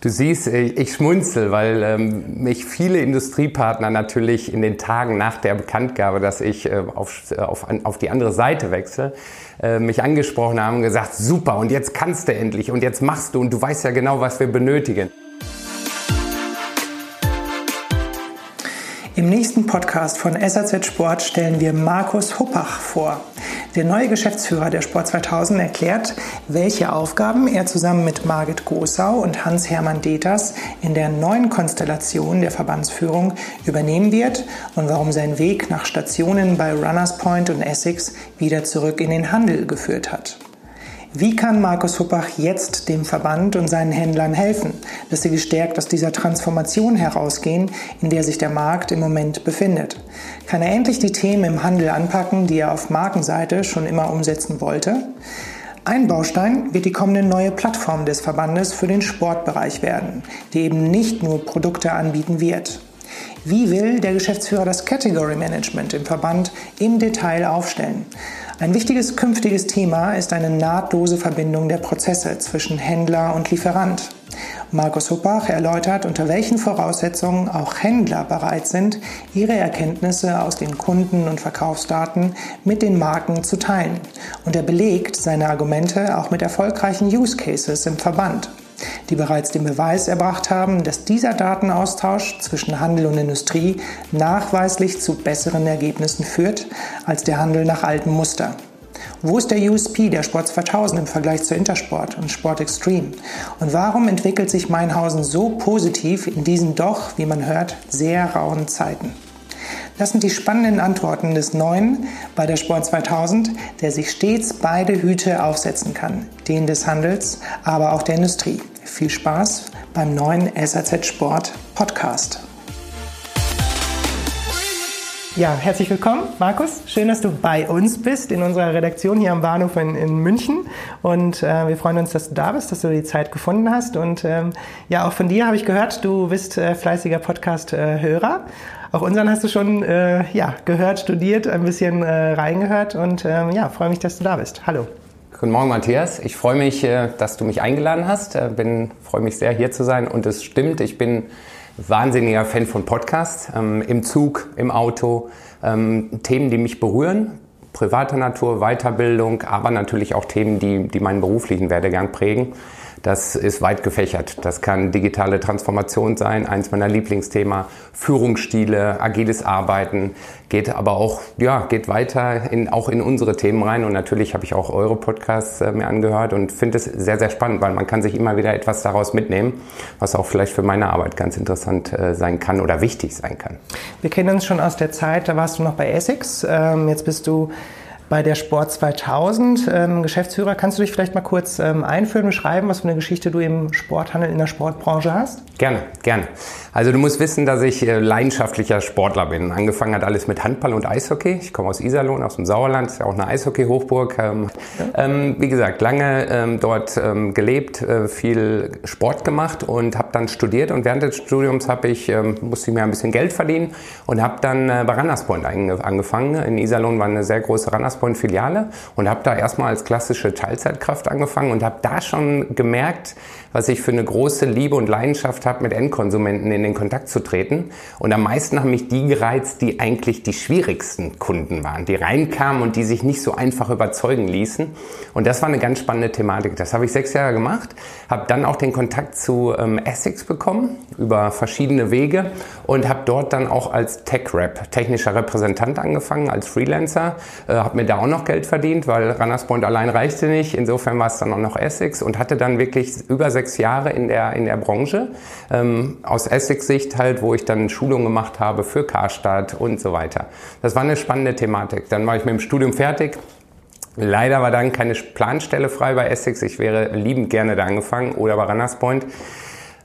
Du siehst, ich schmunzel, weil ähm, mich viele Industriepartner natürlich in den Tagen nach der Bekanntgabe, dass ich äh, auf, auf, auf die andere Seite wechsle, äh, mich angesprochen haben und gesagt, super, und jetzt kannst du endlich und jetzt machst du und du weißt ja genau, was wir benötigen. Im nächsten Podcast von SAZ Sport stellen wir Markus Huppach vor. Der neue Geschäftsführer der Sport 2000 erklärt, welche Aufgaben er zusammen mit Margit Großau und Hans-Hermann Deters in der neuen Konstellation der Verbandsführung übernehmen wird und warum sein Weg nach Stationen bei Runners Point und Essex wieder zurück in den Handel geführt hat. Wie kann Markus Huppach jetzt dem Verband und seinen Händlern helfen, dass sie gestärkt aus dieser Transformation herausgehen, in der sich der Markt im Moment befindet? Kann er endlich die Themen im Handel anpacken, die er auf Markenseite schon immer umsetzen wollte? Ein Baustein wird die kommende neue Plattform des Verbandes für den Sportbereich werden, die eben nicht nur Produkte anbieten wird. Wie will der Geschäftsführer das Category Management im Verband im Detail aufstellen? Ein wichtiges künftiges Thema ist eine nahtlose Verbindung der Prozesse zwischen Händler und Lieferant. Markus Huppach erläutert, unter welchen Voraussetzungen auch Händler bereit sind, ihre Erkenntnisse aus den Kunden- und Verkaufsdaten mit den Marken zu teilen. Und er belegt seine Argumente auch mit erfolgreichen Use Cases im Verband die bereits den Beweis erbracht haben, dass dieser Datenaustausch zwischen Handel und Industrie nachweislich zu besseren Ergebnissen führt als der Handel nach altem Muster. Wo ist der USP der Sport 2000 im Vergleich zu Intersport und Sport Extreme? Und warum entwickelt sich Meinhausen so positiv in diesen doch, wie man hört, sehr rauen Zeiten? Das sind die spannenden Antworten des Neuen bei der Sport 2000, der sich stets beide Hüte aufsetzen kann, den des Handels, aber auch der Industrie. Viel Spaß beim neuen SAZ Sport Podcast. Ja, herzlich willkommen, Markus. Schön, dass du bei uns bist in unserer Redaktion hier am Bahnhof in, in München. Und äh, wir freuen uns, dass du da bist, dass du die Zeit gefunden hast. Und ähm, ja, auch von dir habe ich gehört, du bist äh, fleißiger Podcast-Hörer. Auch unseren hast du schon äh, ja, gehört, studiert, ein bisschen äh, reingehört und ähm, ja, freue mich, dass du da bist. Hallo. Guten Morgen, Matthias. Ich freue mich, äh, dass du mich eingeladen hast. Äh, bin, freue mich sehr, hier zu sein. Und es stimmt, ich bin wahnsinniger Fan von Podcasts. Ähm, Im Zug, im Auto. Ähm, Themen, die mich berühren. Privater Natur, Weiterbildung, aber natürlich auch Themen, die, die meinen beruflichen Werdegang prägen. Das ist weit gefächert. Das kann digitale Transformation sein, eins meiner Lieblingsthema, Führungsstile, agiles Arbeiten, geht aber auch, ja, geht weiter in, auch in unsere Themen rein. Und natürlich habe ich auch eure Podcasts äh, mir angehört und finde es sehr, sehr spannend, weil man kann sich immer wieder etwas daraus mitnehmen, was auch vielleicht für meine Arbeit ganz interessant äh, sein kann oder wichtig sein kann. Wir kennen uns schon aus der Zeit, da warst du noch bei Essex. Ähm, jetzt bist du bei der Sport 2000 ähm, Geschäftsführer. Kannst du dich vielleicht mal kurz ähm, einführen, beschreiben, was für eine Geschichte du im Sporthandel in der Sportbranche hast? Gerne, gerne. Also du musst wissen, dass ich äh, leidenschaftlicher Sportler bin. Angefangen hat alles mit Handball und Eishockey. Ich komme aus Iserlohn, aus dem Sauerland, ist ja auch eine Eishockey-Hochburg. Ähm, ja. ähm, wie gesagt, lange ähm, dort ähm, gelebt, äh, viel Sport gemacht und habe dann studiert. Und während des Studiums habe ich musste ich mir ein bisschen Geld verdienen und habe dann äh, bei Rannerspoint angefangen. In Iserlohn war eine sehr große Rannerspoint Point-Filiale und habe da erstmal als klassische Teilzeitkraft angefangen und habe da schon gemerkt, was ich für eine große Liebe und Leidenschaft habe, mit Endkonsumenten in den Kontakt zu treten. Und am meisten haben mich die gereizt, die eigentlich die schwierigsten Kunden waren, die reinkamen und die sich nicht so einfach überzeugen ließen. Und das war eine ganz spannende Thematik. Das habe ich sechs Jahre gemacht, habe dann auch den Kontakt zu ähm, Essex bekommen über verschiedene Wege und habe dort dann auch als Tech-Rep, technischer Repräsentant angefangen, als Freelancer, äh, habe mir da auch noch Geld verdient, weil Runners Point allein reichte nicht. Insofern war es dann auch noch Essex und hatte dann wirklich über sechs Jahre in der, in der Branche. Ähm, aus Essex-Sicht halt, wo ich dann Schulungen gemacht habe für Karstadt und so weiter. Das war eine spannende Thematik. Dann war ich mit dem Studium fertig. Leider war dann keine Planstelle frei bei Essex. Ich wäre liebend gerne da angefangen oder bei Runners Point.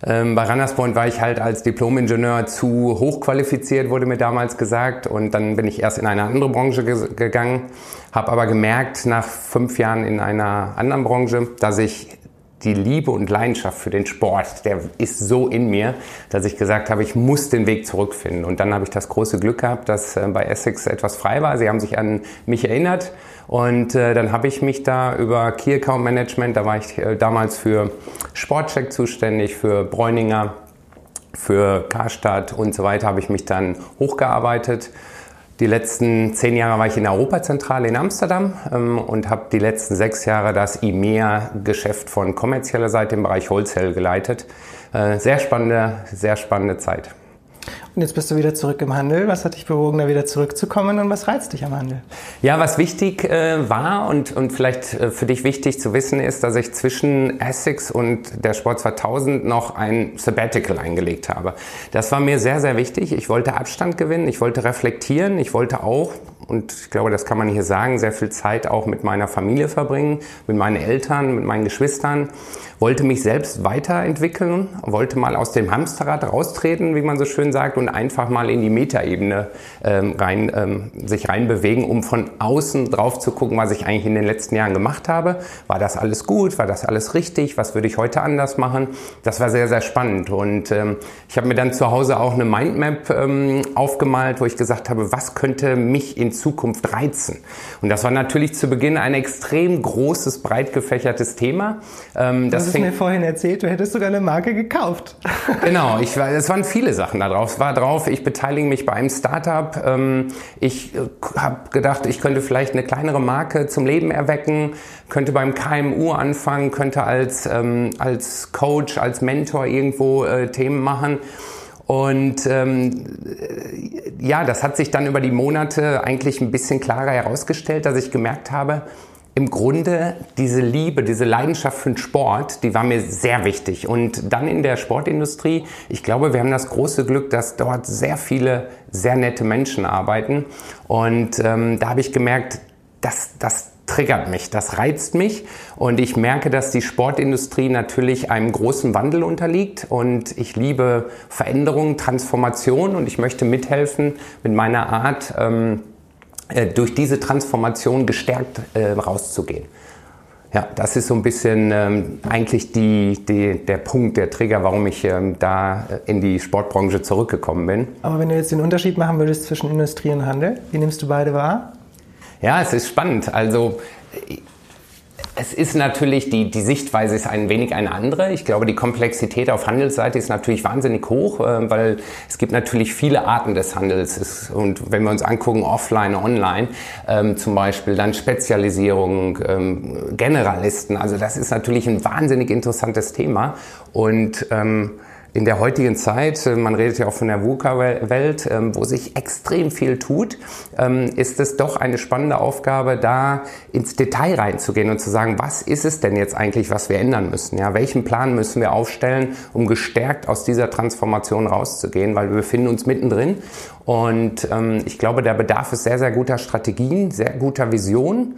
Ähm, bei Runners Point war ich halt als Diplom-Ingenieur zu hochqualifiziert, wurde mir damals gesagt. Und dann bin ich erst in eine andere Branche ge gegangen, habe aber gemerkt, nach fünf Jahren in einer anderen Branche, dass ich die Liebe und Leidenschaft für den Sport, der ist so in mir, dass ich gesagt habe, ich muss den Weg zurückfinden. Und dann habe ich das große Glück gehabt, dass äh, bei Essex etwas frei war. Sie haben sich an mich erinnert und äh, dann habe ich mich da über Key Account Management, da war ich äh, damals für Sportcheck zuständig, für Bräuninger, für Karstadt und so weiter, habe ich mich dann hochgearbeitet die letzten zehn Jahre war ich in der Europazentrale in Amsterdam ähm, und habe die letzten sechs Jahre das IMEA-Geschäft von kommerzieller Seite im Bereich Wholesale geleitet. Äh, sehr spannende, sehr spannende Zeit. Und jetzt bist du wieder zurück im Handel. Was hat dich bewogen, da wieder zurückzukommen und was reizt dich am Handel? Ja, was wichtig äh, war und, und vielleicht äh, für dich wichtig zu wissen ist, dass ich zwischen Essex und der Sport 2000 noch ein Sabbatical eingelegt habe. Das war mir sehr, sehr wichtig. Ich wollte Abstand gewinnen, ich wollte reflektieren, ich wollte auch, und ich glaube, das kann man hier sagen, sehr viel Zeit auch mit meiner Familie verbringen, mit meinen Eltern, mit meinen Geschwistern wollte mich selbst weiterentwickeln, wollte mal aus dem Hamsterrad raustreten, wie man so schön sagt, und einfach mal in die Metaebene ähm, rein, ähm, sich reinbewegen, um von außen drauf zu gucken, was ich eigentlich in den letzten Jahren gemacht habe. War das alles gut? War das alles richtig? Was würde ich heute anders machen? Das war sehr, sehr spannend. Und ähm, ich habe mir dann zu Hause auch eine Mindmap ähm, aufgemalt, wo ich gesagt habe, was könnte mich in Zukunft reizen? Und das war natürlich zu Beginn ein extrem großes, breit gefächertes Thema. Ähm, das hast mir vorhin erzählt, du hättest sogar eine Marke gekauft. Genau, ich war, es waren viele Sachen da drauf. Es war drauf, ich beteilige mich bei einem Startup. Ähm, ich äh, habe gedacht, ich könnte vielleicht eine kleinere Marke zum Leben erwecken, könnte beim KMU anfangen, könnte als, ähm, als Coach, als Mentor irgendwo äh, Themen machen. Und ähm, ja, das hat sich dann über die Monate eigentlich ein bisschen klarer herausgestellt, dass ich gemerkt habe, im Grunde diese Liebe, diese Leidenschaft für den Sport, die war mir sehr wichtig. Und dann in der Sportindustrie, ich glaube, wir haben das große Glück, dass dort sehr viele sehr nette Menschen arbeiten. Und ähm, da habe ich gemerkt, das, das triggert mich, das reizt mich. Und ich merke, dass die Sportindustrie natürlich einem großen Wandel unterliegt. Und ich liebe Veränderung, Transformation und ich möchte mithelfen mit meiner Art. Ähm, äh, durch diese Transformation gestärkt äh, rauszugehen. Ja, das ist so ein bisschen ähm, eigentlich die, die, der Punkt, der Trigger, warum ich ähm, da äh, in die Sportbranche zurückgekommen bin. Aber wenn du jetzt den Unterschied machen würdest zwischen Industrie und Handel, wie nimmst du beide wahr? Ja, es ist spannend. Also es ist natürlich, die, die Sichtweise ist ein wenig eine andere. Ich glaube, die Komplexität auf Handelsseite ist natürlich wahnsinnig hoch, äh, weil es gibt natürlich viele Arten des Handels. und wenn wir uns angucken, offline, online ähm, zum Beispiel, dann Spezialisierung, ähm, Generalisten. Also das ist natürlich ein wahnsinnig interessantes Thema. Und ähm, in der heutigen Zeit, äh, man redet ja auch von der VUCA-Welt, ähm, wo sich extrem viel tut, ähm, ist es doch eine spannende Aufgabe, da ins Detail reinzugehen und zu sagen, was ist es denn jetzt eigentlich, was wir ändern müssen? Ja, welchen Plan müssen wir aufstellen, um gestärkt aus dieser Transformation rauszugehen? Weil wir befinden uns mittendrin und ähm, ich glaube, der Bedarf ist sehr, sehr guter Strategien, sehr guter Vision.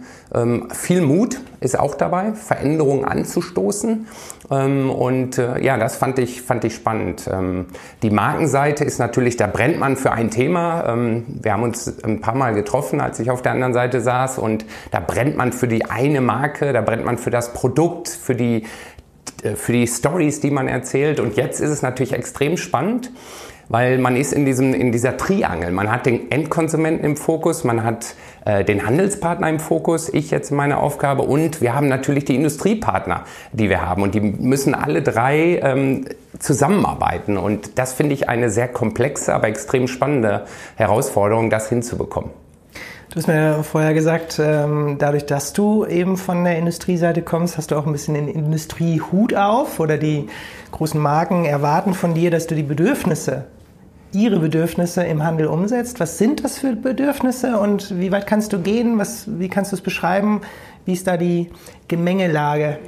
Viel Mut ist auch dabei, Veränderungen anzustoßen. Ähm, und äh, ja, das fand ich, fand ich spannend. Ähm, die Markenseite ist natürlich, da brennt man für ein Thema. Ähm, wir haben uns ein paar Mal getroffen, als ich auf der anderen Seite saß. Und da brennt man für die eine Marke, da brennt man für das Produkt, für die, äh, für die Stories, die man erzählt. Und jetzt ist es natürlich extrem spannend weil man ist in, diesem, in dieser Triangel. Man hat den Endkonsumenten im Fokus, man hat äh, den Handelspartner im Fokus, ich jetzt meine Aufgabe und wir haben natürlich die Industriepartner, die wir haben und die müssen alle drei ähm, zusammenarbeiten und das finde ich eine sehr komplexe, aber extrem spannende Herausforderung, das hinzubekommen. Du hast mir vorher gesagt, ähm, dadurch, dass du eben von der Industrieseite kommst, hast du auch ein bisschen den Industriehut auf oder die großen Marken erwarten von dir, dass du die Bedürfnisse ihre Bedürfnisse im Handel umsetzt. Was sind das für Bedürfnisse und wie weit kannst du gehen? Was, wie kannst du es beschreiben? Wie ist da die Gemengelage?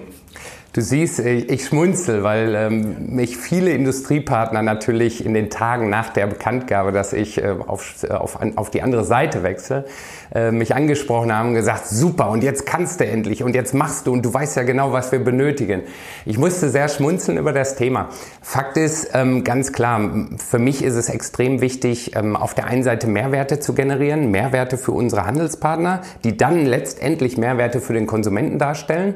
Du siehst, ich schmunzel, weil ähm, mich viele Industriepartner natürlich in den Tagen nach der Bekanntgabe, dass ich äh, auf, auf, auf die andere Seite wechsle, äh, mich angesprochen haben und gesagt, super, und jetzt kannst du endlich und jetzt machst du und du weißt ja genau, was wir benötigen. Ich musste sehr schmunzeln über das Thema. Fakt ist ähm, ganz klar, für mich ist es extrem wichtig, ähm, auf der einen Seite Mehrwerte zu generieren, Mehrwerte für unsere Handelspartner, die dann letztendlich Mehrwerte für den Konsumenten darstellen.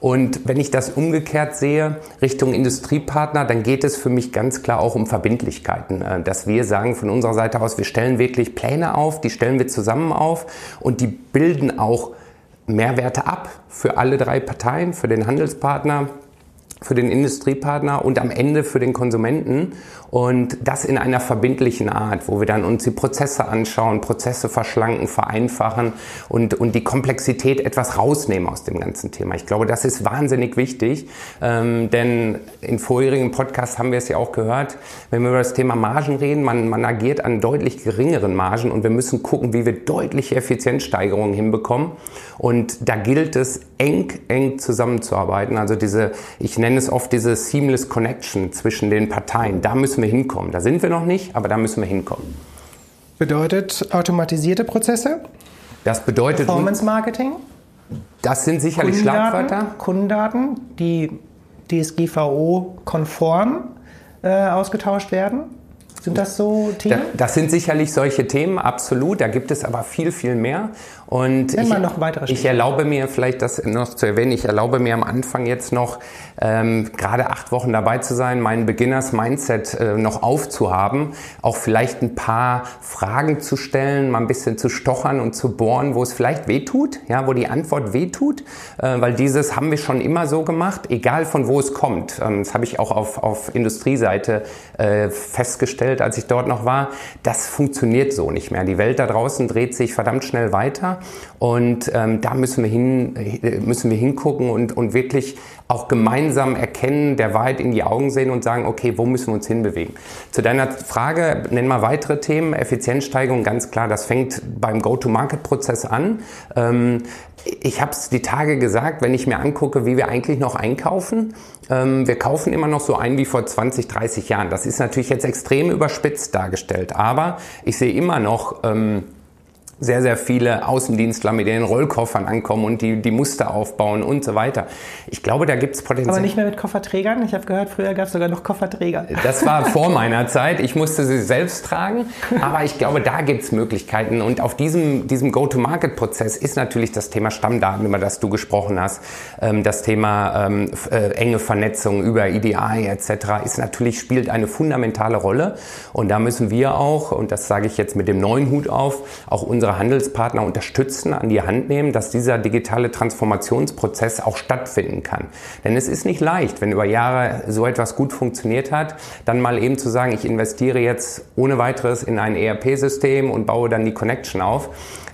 Und wenn ich das umgekehrt sehe, Richtung Industriepartner, dann geht es für mich ganz klar auch um Verbindlichkeiten. Äh, dass wir sagen von unserer Seite aus, wir stellen wirklich Pläne auf, die stellen wir zusammen auf und die bilden auch Mehrwerte ab für alle drei Parteien, für den Handelspartner, für den Industriepartner und am Ende für den Konsumenten. Und das in einer verbindlichen Art, wo wir dann uns die Prozesse anschauen, Prozesse verschlanken, vereinfachen und, und die Komplexität etwas rausnehmen aus dem ganzen Thema. Ich glaube, das ist wahnsinnig wichtig, ähm, denn in vorherigen Podcasts haben wir es ja auch gehört, wenn wir über das Thema Margen reden, man, man agiert an deutlich geringeren Margen und wir müssen gucken, wie wir deutliche Effizienzsteigerungen hinbekommen. Und da gilt es, eng, eng zusammenzuarbeiten. Also diese, ich nenne es oft diese Seamless Connection zwischen den Parteien. Da müssen wir hinkommen. Da sind wir noch nicht, aber da müssen wir hinkommen. Bedeutet automatisierte Prozesse? Das bedeutet. Performance Marketing? Das sind sicherlich Kundendaten, Schlagwörter. Kundendaten, die DSGVO-konform äh, ausgetauscht werden. Sind das so Themen? Das sind sicherlich solche Themen, absolut. Da gibt es aber viel, viel mehr. Und ich, noch weitere ich erlaube mir vielleicht das noch zu erwähnen, ich erlaube mir am Anfang jetzt noch ähm, gerade acht Wochen dabei zu sein, mein Beginners Mindset äh, noch aufzuhaben, auch vielleicht ein paar Fragen zu stellen, mal ein bisschen zu stochern und zu bohren, wo es vielleicht wehtut, ja, wo die Antwort wehtut, äh, weil dieses haben wir schon immer so gemacht, egal von wo es kommt. Ähm, das habe ich auch auf, auf Industrieseite äh, festgestellt, als ich dort noch war. Das funktioniert so nicht mehr. Die Welt da draußen dreht sich verdammt schnell weiter und ähm, da müssen wir, hin, müssen wir hingucken und, und wirklich auch gemeinsam erkennen, der Wahrheit in die Augen sehen und sagen, okay, wo müssen wir uns hinbewegen? Zu deiner Frage, nenn mal weitere Themen. Effizienzsteigerung, ganz klar, das fängt beim Go-to-Market-Prozess an. Ähm, ich habe es die Tage gesagt, wenn ich mir angucke, wie wir eigentlich noch einkaufen. Ähm, wir kaufen immer noch so ein wie vor 20, 30 Jahren. Das ist natürlich jetzt extrem überspitzt dargestellt, aber ich sehe immer noch... Ähm, sehr, sehr viele Außendienstler mit ihren Rollkoffern ankommen und die, die Muster aufbauen und so weiter. Ich glaube, da gibt es Potenzial. Aber nicht mehr mit Kofferträgern? Ich habe gehört, früher gab es sogar noch Kofferträger. Das war vor meiner Zeit. Ich musste sie selbst tragen. Aber ich glaube, da gibt es Möglichkeiten. Und auf diesem, diesem Go-to-Market-Prozess ist natürlich das Thema Stammdaten, über das du gesprochen hast, ähm, das Thema ähm, äh, enge Vernetzung über EDI etc. ist natürlich, spielt eine fundamentale Rolle. Und da müssen wir auch, und das sage ich jetzt mit dem neuen Hut auf, auch unsere unsere Handelspartner unterstützen, an die Hand nehmen, dass dieser digitale Transformationsprozess auch stattfinden kann. Denn es ist nicht leicht, wenn über Jahre so etwas gut funktioniert hat, dann mal eben zu sagen, ich investiere jetzt ohne weiteres in ein ERP-System und baue dann die Connection auf.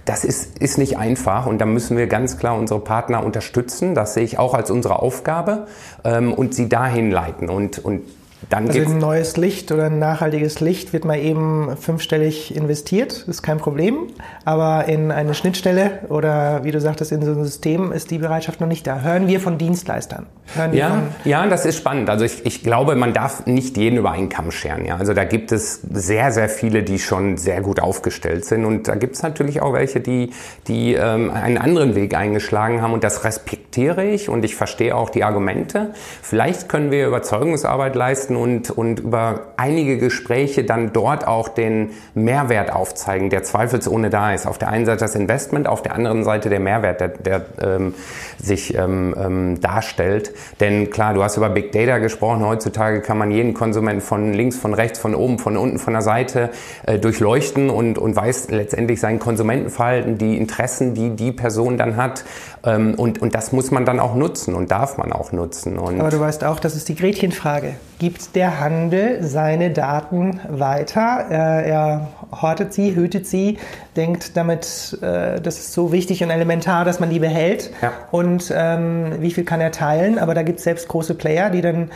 Das ist, ist nicht einfach und da müssen wir ganz klar unsere Partner unterstützen. Das sehe ich auch als unsere Aufgabe ähm, und sie dahin leiten. Und, und dann also ein neues Licht oder ein nachhaltiges Licht wird mal eben fünfstellig investiert, ist kein Problem. Aber in eine Schnittstelle oder wie du sagtest, in so ein System ist die Bereitschaft noch nicht da. Hören wir von Dienstleistern. Hören ja, von ja, das ist spannend. Also ich, ich glaube, man darf nicht jeden über einen Kamm scheren. Ja? Also da gibt es sehr, sehr viele, die schon sehr gut aufgestellt sind. Und da gibt es natürlich auch welche, die, die ähm, einen anderen Weg eingeschlagen haben. Und das respektiere ich und ich verstehe auch die Argumente. Vielleicht können wir Überzeugungsarbeit leisten und, und über einige Gespräche dann dort auch den Mehrwert aufzeigen, der zweifelsohne da ist. Auf der einen Seite das Investment, auf der anderen Seite der Mehrwert, der, der ähm, sich ähm, ähm, darstellt. Denn klar, du hast über Big Data gesprochen. Heutzutage kann man jeden Konsumenten von links, von rechts, von oben, von unten, von der Seite äh, durchleuchten und, und weiß letztendlich sein Konsumentenverhalten, die Interessen, die die Person dann hat. Ähm, und, und das muss man dann auch nutzen und darf man auch nutzen. Und Aber du weißt auch, das ist die Gretchenfrage. Gibt der Handel seine Daten weiter? Äh, er hortet sie, hütet sie, denkt damit, äh, das ist so wichtig und elementar, dass man die behält. Ja. Und ähm, wie viel kann er teilen? Aber da gibt es selbst große Player, die dann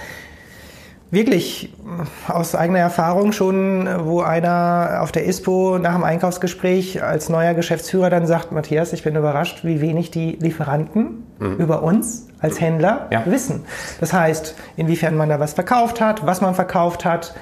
wirklich aus eigener Erfahrung schon, wo einer auf der ISPO nach dem Einkaufsgespräch als neuer Geschäftsführer dann sagt, Matthias, ich bin überrascht, wie wenig die Lieferanten mhm. über uns als Händler ja. wissen. Das heißt, inwiefern man da was verkauft hat, was man verkauft hat,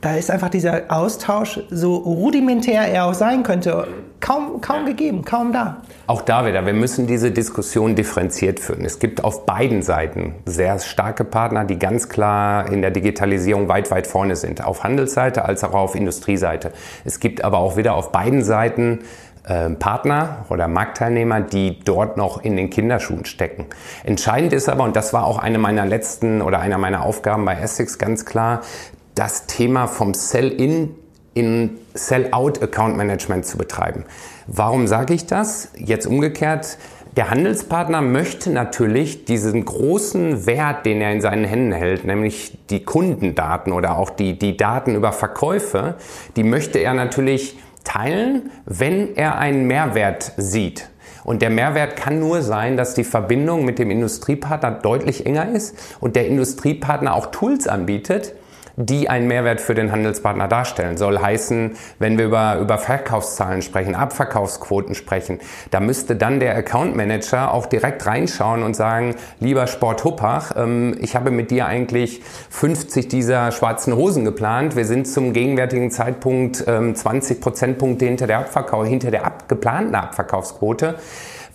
da ist einfach dieser Austausch, so rudimentär er auch sein könnte, kaum, kaum gegeben, kaum da. Auch da wieder, wir müssen diese Diskussion differenziert führen. Es gibt auf beiden Seiten sehr starke Partner, die ganz klar in der Digitalisierung weit, weit vorne sind. Auf Handelsseite als auch auf Industrieseite. Es gibt aber auch wieder auf beiden Seiten äh, Partner oder Marktteilnehmer, die dort noch in den Kinderschuhen stecken. Entscheidend ist aber, und das war auch eine meiner letzten oder einer meiner Aufgaben bei Essex ganz klar, das Thema vom Sell-in in Sell-out-Account Management zu betreiben. Warum sage ich das? Jetzt umgekehrt, der Handelspartner möchte natürlich diesen großen Wert, den er in seinen Händen hält, nämlich die Kundendaten oder auch die, die Daten über Verkäufe, die möchte er natürlich teilen, wenn er einen Mehrwert sieht. Und der Mehrwert kann nur sein, dass die Verbindung mit dem Industriepartner deutlich enger ist und der Industriepartner auch Tools anbietet, die einen Mehrwert für den Handelspartner darstellen. Soll heißen, wenn wir über, über Verkaufszahlen sprechen, Abverkaufsquoten sprechen, da müsste dann der Account Manager auch direkt reinschauen und sagen, lieber Sport Huppach, ähm, ich habe mit dir eigentlich 50 dieser schwarzen Hosen geplant. Wir sind zum gegenwärtigen Zeitpunkt ähm, 20 Prozentpunkte hinter der Abverkauf, hinter der ab, geplanten Abverkaufsquote.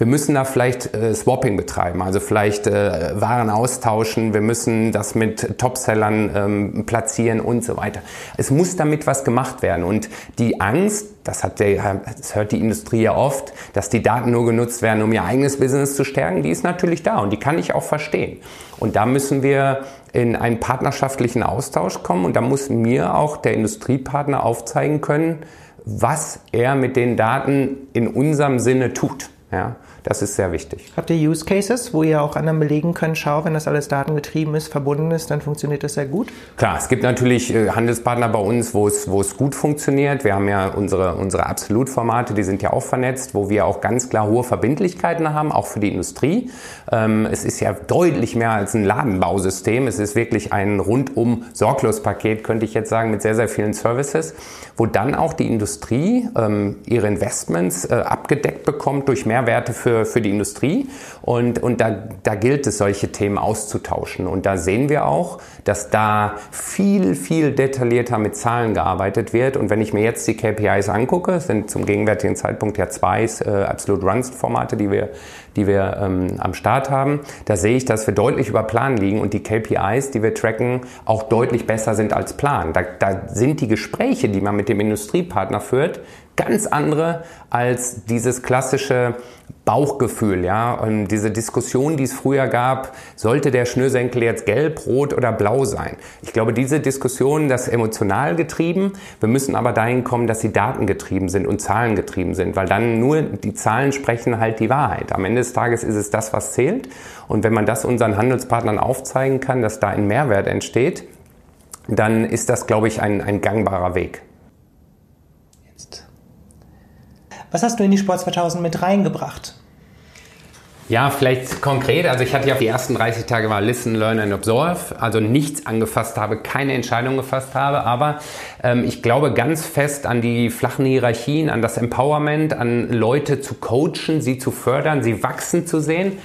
Wir müssen da vielleicht äh, Swapping betreiben, also vielleicht äh, Waren austauschen, wir müssen das mit Topsellern ähm, platzieren und so weiter. Es muss damit was gemacht werden und die Angst, das, hat der, das hört die Industrie ja oft, dass die Daten nur genutzt werden, um ihr eigenes Business zu stärken, die ist natürlich da und die kann ich auch verstehen. Und da müssen wir in einen partnerschaftlichen Austausch kommen und da muss mir auch der Industriepartner aufzeigen können, was er mit den Daten in unserem Sinne tut. Ja, das ist sehr wichtig. Habt ihr Use Cases, wo ihr auch anderen belegen könnt, schau, wenn das alles datengetrieben ist, verbunden ist, dann funktioniert das sehr gut? Klar, es gibt natürlich äh, Handelspartner bei uns, wo es, wo es gut funktioniert. Wir haben ja unsere, unsere Absolut-Formate, die sind ja auch vernetzt, wo wir auch ganz klar hohe Verbindlichkeiten haben, auch für die Industrie. Ähm, es ist ja deutlich mehr als ein Ladenbausystem. Es ist wirklich ein rundum sorglos Paket, könnte ich jetzt sagen, mit sehr, sehr vielen Services, wo dann auch die Industrie ähm, ihre Investments äh, abgedeckt bekommt durch Mehrwerte für für, für die Industrie und, und da, da gilt es, solche Themen auszutauschen. Und da sehen wir auch, dass da viel, viel detaillierter mit Zahlen gearbeitet wird. Und wenn ich mir jetzt die KPIs angucke, sind zum gegenwärtigen Zeitpunkt ja zwei äh, Absolute Runs Formate, die wir, die wir ähm, am Start haben, da sehe ich, dass wir deutlich über Plan liegen und die KPIs, die wir tracken, auch deutlich besser sind als Plan. Da, da sind die Gespräche, die man mit dem Industriepartner führt, ganz andere als dieses klassische Bauchgefühl, ja. Und diese Diskussion, die es früher gab, sollte der Schnürsenkel jetzt gelb, rot oder blau sein? Ich glaube, diese Diskussion, das emotional getrieben. Wir müssen aber dahin kommen, dass sie datengetrieben sind und zahlengetrieben sind, weil dann nur die Zahlen sprechen halt die Wahrheit. Am Ende des Tages ist es das, was zählt. Und wenn man das unseren Handelspartnern aufzeigen kann, dass da ein Mehrwert entsteht, dann ist das, glaube ich, ein, ein gangbarer Weg. Was hast du in die Sport 2000 mit reingebracht? Ja, vielleicht konkret. Also ich hatte ja die ersten 30 Tage war Listen, Learn and Observe. Also nichts angefasst habe, keine Entscheidung gefasst habe. Aber ähm, ich glaube ganz fest an die flachen Hierarchien, an das Empowerment, an Leute zu coachen, sie zu fördern, sie wachsen zu sehen.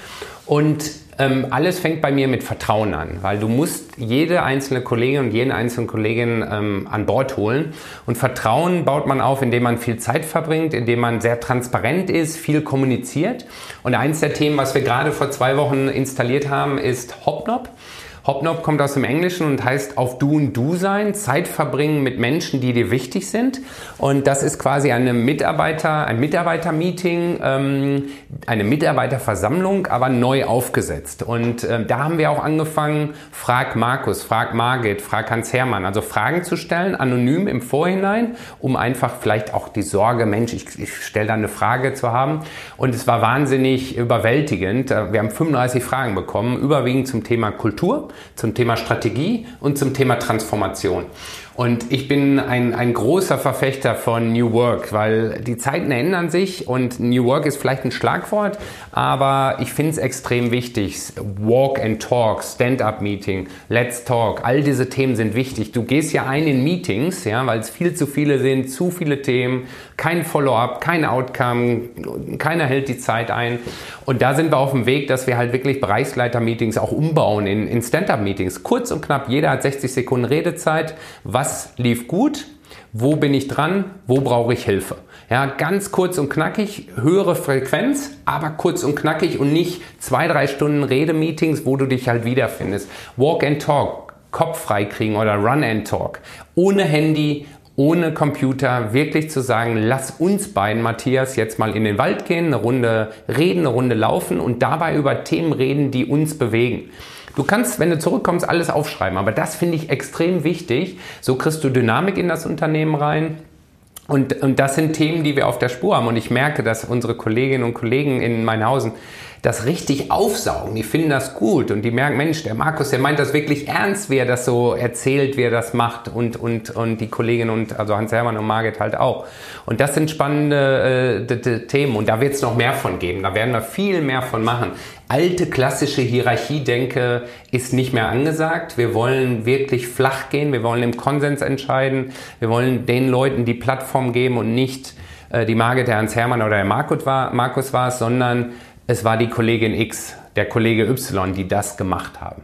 Und ähm, alles fängt bei mir mit Vertrauen an, weil du musst jede einzelne Kollegin und jeden einzelnen Kollegin ähm, an Bord holen. Und Vertrauen baut man auf, indem man viel Zeit verbringt, indem man sehr transparent ist, viel kommuniziert. Und eins der Themen, was wir gerade vor zwei Wochen installiert haben, ist Hopnop. Hopnop kommt aus dem Englischen und heißt auf Du und Du sein, Zeit verbringen mit Menschen, die dir wichtig sind. Und das ist quasi eine Mitarbeiter, ein Mitarbeitermeeting, ähm, eine Mitarbeiterversammlung, aber neu aufgesetzt. Und äh, da haben wir auch angefangen, frag Markus, frag Margit, frag Hans Hermann, also Fragen zu stellen, anonym im Vorhinein, um einfach vielleicht auch die Sorge, Mensch, ich, ich stelle da eine Frage zu haben. Und es war wahnsinnig überwältigend. Äh, wir haben 35 Fragen bekommen, überwiegend zum Thema Kultur zum Thema Strategie und zum Thema Transformation. Und ich bin ein, ein großer Verfechter von New Work, weil die Zeiten ändern sich und New Work ist vielleicht ein Schlagwort, aber ich finde es extrem wichtig. Walk and Talk, Stand-up-Meeting, Let's Talk, all diese Themen sind wichtig. Du gehst ja ein in Meetings, ja, weil es viel zu viele sind, zu viele Themen, kein Follow-up, kein Outcome, keiner hält die Zeit ein. Und da sind wir auf dem Weg, dass wir halt wirklich Bereichsleiter-Meetings auch umbauen in, in Stand-up-Meetings. Kurz und knapp, jeder hat 60 Sekunden Redezeit. Was lief gut, wo bin ich dran, wo brauche ich Hilfe. Ja, ganz kurz und knackig, höhere Frequenz, aber kurz und knackig und nicht zwei, drei Stunden Redemeetings, wo du dich halt wiederfindest. Walk and Talk, Kopf frei kriegen oder Run and Talk. Ohne Handy, ohne Computer wirklich zu sagen, lass uns beiden, Matthias, jetzt mal in den Wald gehen, eine Runde reden, eine Runde laufen und dabei über Themen reden, die uns bewegen. Du kannst, wenn du zurückkommst, alles aufschreiben, aber das finde ich extrem wichtig. So kriegst du Dynamik in das Unternehmen rein. Und, und das sind Themen, die wir auf der Spur haben. Und ich merke, dass unsere Kolleginnen und Kollegen in Meinhausen das richtig aufsaugen. Die finden das gut und die merken, Mensch, der Markus, der meint das wirklich ernst, wie er das so erzählt, wie er das macht und, und, und die Kollegin und also Hans-Hermann und Margit halt auch. Und das sind spannende äh, Themen und da wird es noch mehr von geben. Da werden wir viel mehr von machen. Alte klassische Hierarchiedenke ist nicht mehr angesagt. Wir wollen wirklich flach gehen. Wir wollen im Konsens entscheiden. Wir wollen den Leuten die Plattform geben und nicht äh, die Margit, der Hans Hermann oder der Markus war, Markus war es, sondern es war die Kollegin X, der Kollege Y, die das gemacht haben.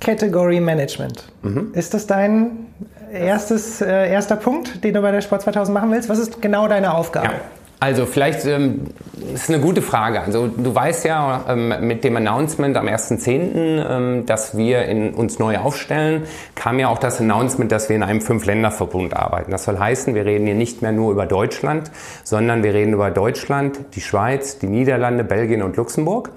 Category Management. Mhm. Ist das dein erstes, äh, erster Punkt, den du bei der Sport 2000 machen willst? Was ist genau deine Aufgabe? Ja. Also vielleicht ähm, ist eine gute Frage. Also du weißt ja ähm, mit dem Announcement am 1.10., ähm, dass wir in, uns neu aufstellen, kam ja auch das Announcement, dass wir in einem Fünf-Länder-Verbund arbeiten. Das soll heißen, wir reden hier nicht mehr nur über Deutschland, sondern wir reden über Deutschland, die Schweiz, die Niederlande, Belgien und Luxemburg.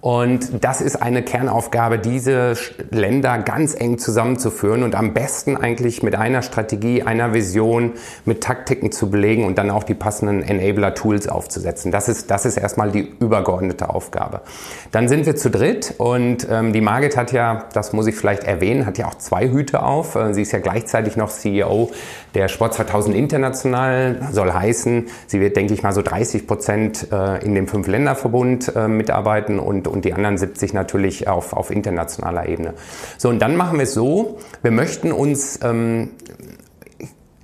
Und das ist eine Kernaufgabe, diese Länder ganz eng zusammenzuführen und am besten eigentlich mit einer Strategie, einer Vision, mit Taktiken zu belegen und dann auch die passenden Enabler-Tools aufzusetzen. Das ist, das ist erstmal die übergeordnete Aufgabe. Dann sind wir zu dritt und ähm, die Margit hat ja, das muss ich vielleicht erwähnen, hat ja auch zwei Hüte auf. Äh, sie ist ja gleichzeitig noch CEO der Sport 2000 International, soll heißen, sie wird, denke ich mal, so 30 Prozent äh, in dem Fünf-Länder-Verbund äh, mitarbeiten und und die anderen 70 natürlich auf, auf internationaler Ebene. So, und dann machen wir es so, wir möchten uns ähm,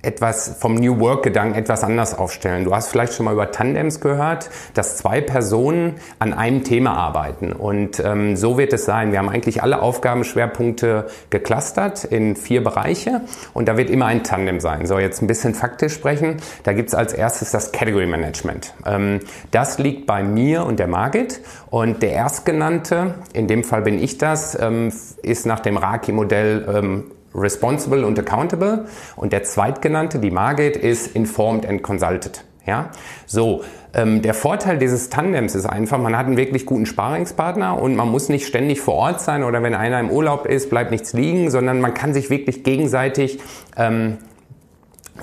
etwas vom New Work-Gedanken etwas anders aufstellen. Du hast vielleicht schon mal über Tandems gehört, dass zwei Personen an einem Thema arbeiten. Und ähm, so wird es sein. Wir haben eigentlich alle Aufgabenschwerpunkte geclustert in vier Bereiche und da wird immer ein Tandem sein. So, jetzt ein bisschen faktisch sprechen. Da gibt es als erstes das Category Management. Ähm, das liegt bei mir und der Margit. Und der Erstgenannte, in dem Fall bin ich das, ähm, ist nach dem Raki-Modell ähm, responsible und accountable. Und der zweitgenannte, die Margit, ist informed and consulted. Ja, so. Ähm, der Vorteil dieses Tandems ist einfach, man hat einen wirklich guten Sparingspartner und man muss nicht ständig vor Ort sein oder wenn einer im Urlaub ist, bleibt nichts liegen, sondern man kann sich wirklich gegenseitig ähm,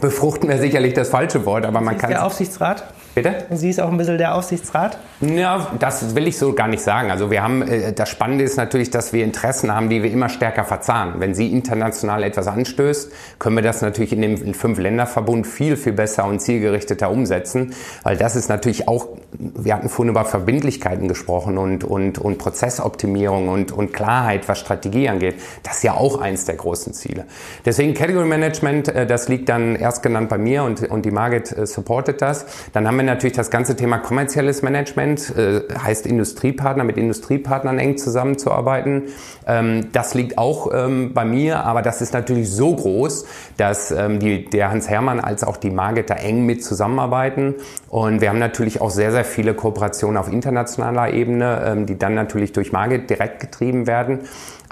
befruchten wäre sicherlich das falsche Wort, aber man kann. Der Aufsichtsrat? Bitte? Sie ist auch ein bisschen der Aufsichtsrat? Ja, das will ich so gar nicht sagen. Also wir haben, äh, das Spannende ist natürlich, dass wir Interessen haben, die wir immer stärker verzahnen. Wenn sie international etwas anstößt, können wir das natürlich in dem Fünf-Länder-Verbund viel, viel besser und zielgerichteter umsetzen. Weil das ist natürlich auch, wir hatten vorhin über Verbindlichkeiten gesprochen und, und, und Prozessoptimierung und, und Klarheit, was Strategie angeht. Das ist ja auch eins der großen Ziele. Deswegen Category Management, äh, das liegt dann erst genannt bei mir und, und die Margit äh, supportet das. Dann haben wir natürlich das ganze Thema kommerzielles Management, äh, heißt Industriepartner, mit Industriepartnern eng zusammenzuarbeiten. Ähm, das liegt auch ähm, bei mir, aber das ist natürlich so groß, dass ähm, die, der Hans Hermann als auch die Margit da eng mit zusammenarbeiten. Und wir haben natürlich auch sehr, sehr viele Kooperationen auf internationaler Ebene, ähm, die dann natürlich durch Margit direkt getrieben werden.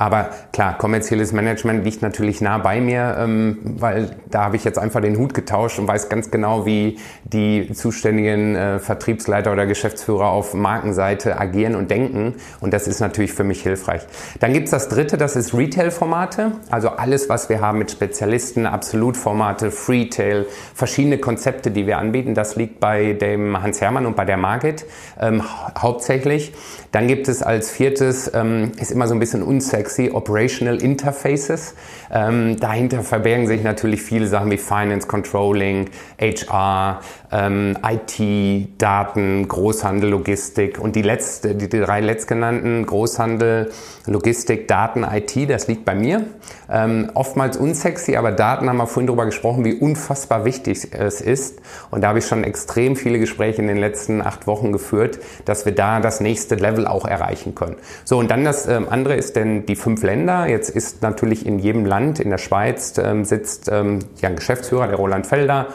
Aber klar, kommerzielles Management liegt natürlich nah bei mir, ähm, weil da habe ich jetzt einfach den Hut getauscht und weiß ganz genau, wie die zuständigen äh, Vertriebsleiter oder Geschäftsführer auf Markenseite agieren und denken. Und das ist natürlich für mich hilfreich. Dann gibt's das dritte, das ist Retail-Formate. Also alles, was wir haben mit Spezialisten, Absolut-Formate, Freetail, verschiedene Konzepte, die wir anbieten. Das liegt bei dem Hans Hermann und bei der Margit ähm, hauptsächlich. Dann gibt es als viertes, ähm, ist immer so ein bisschen unsexy, Operational Interfaces. Ähm, dahinter verbergen sich natürlich viele Sachen wie Finance, Controlling, HR, ähm, IT, Daten, Großhandel, Logistik und die letzte, die drei letztgenannten Großhandel, Logistik, Daten, IT, das liegt bei mir. Ähm, oftmals unsexy, aber Daten haben wir vorhin darüber gesprochen, wie unfassbar wichtig es ist. Und da habe ich schon extrem viele Gespräche in den letzten acht Wochen geführt, dass wir da das nächste Level auch erreichen können. So, und dann das ähm, andere ist denn die fünf Länder. Jetzt ist natürlich in jedem Land, in der Schweiz ähm, sitzt ähm, ja, ein Geschäftsführer, der Roland Felder.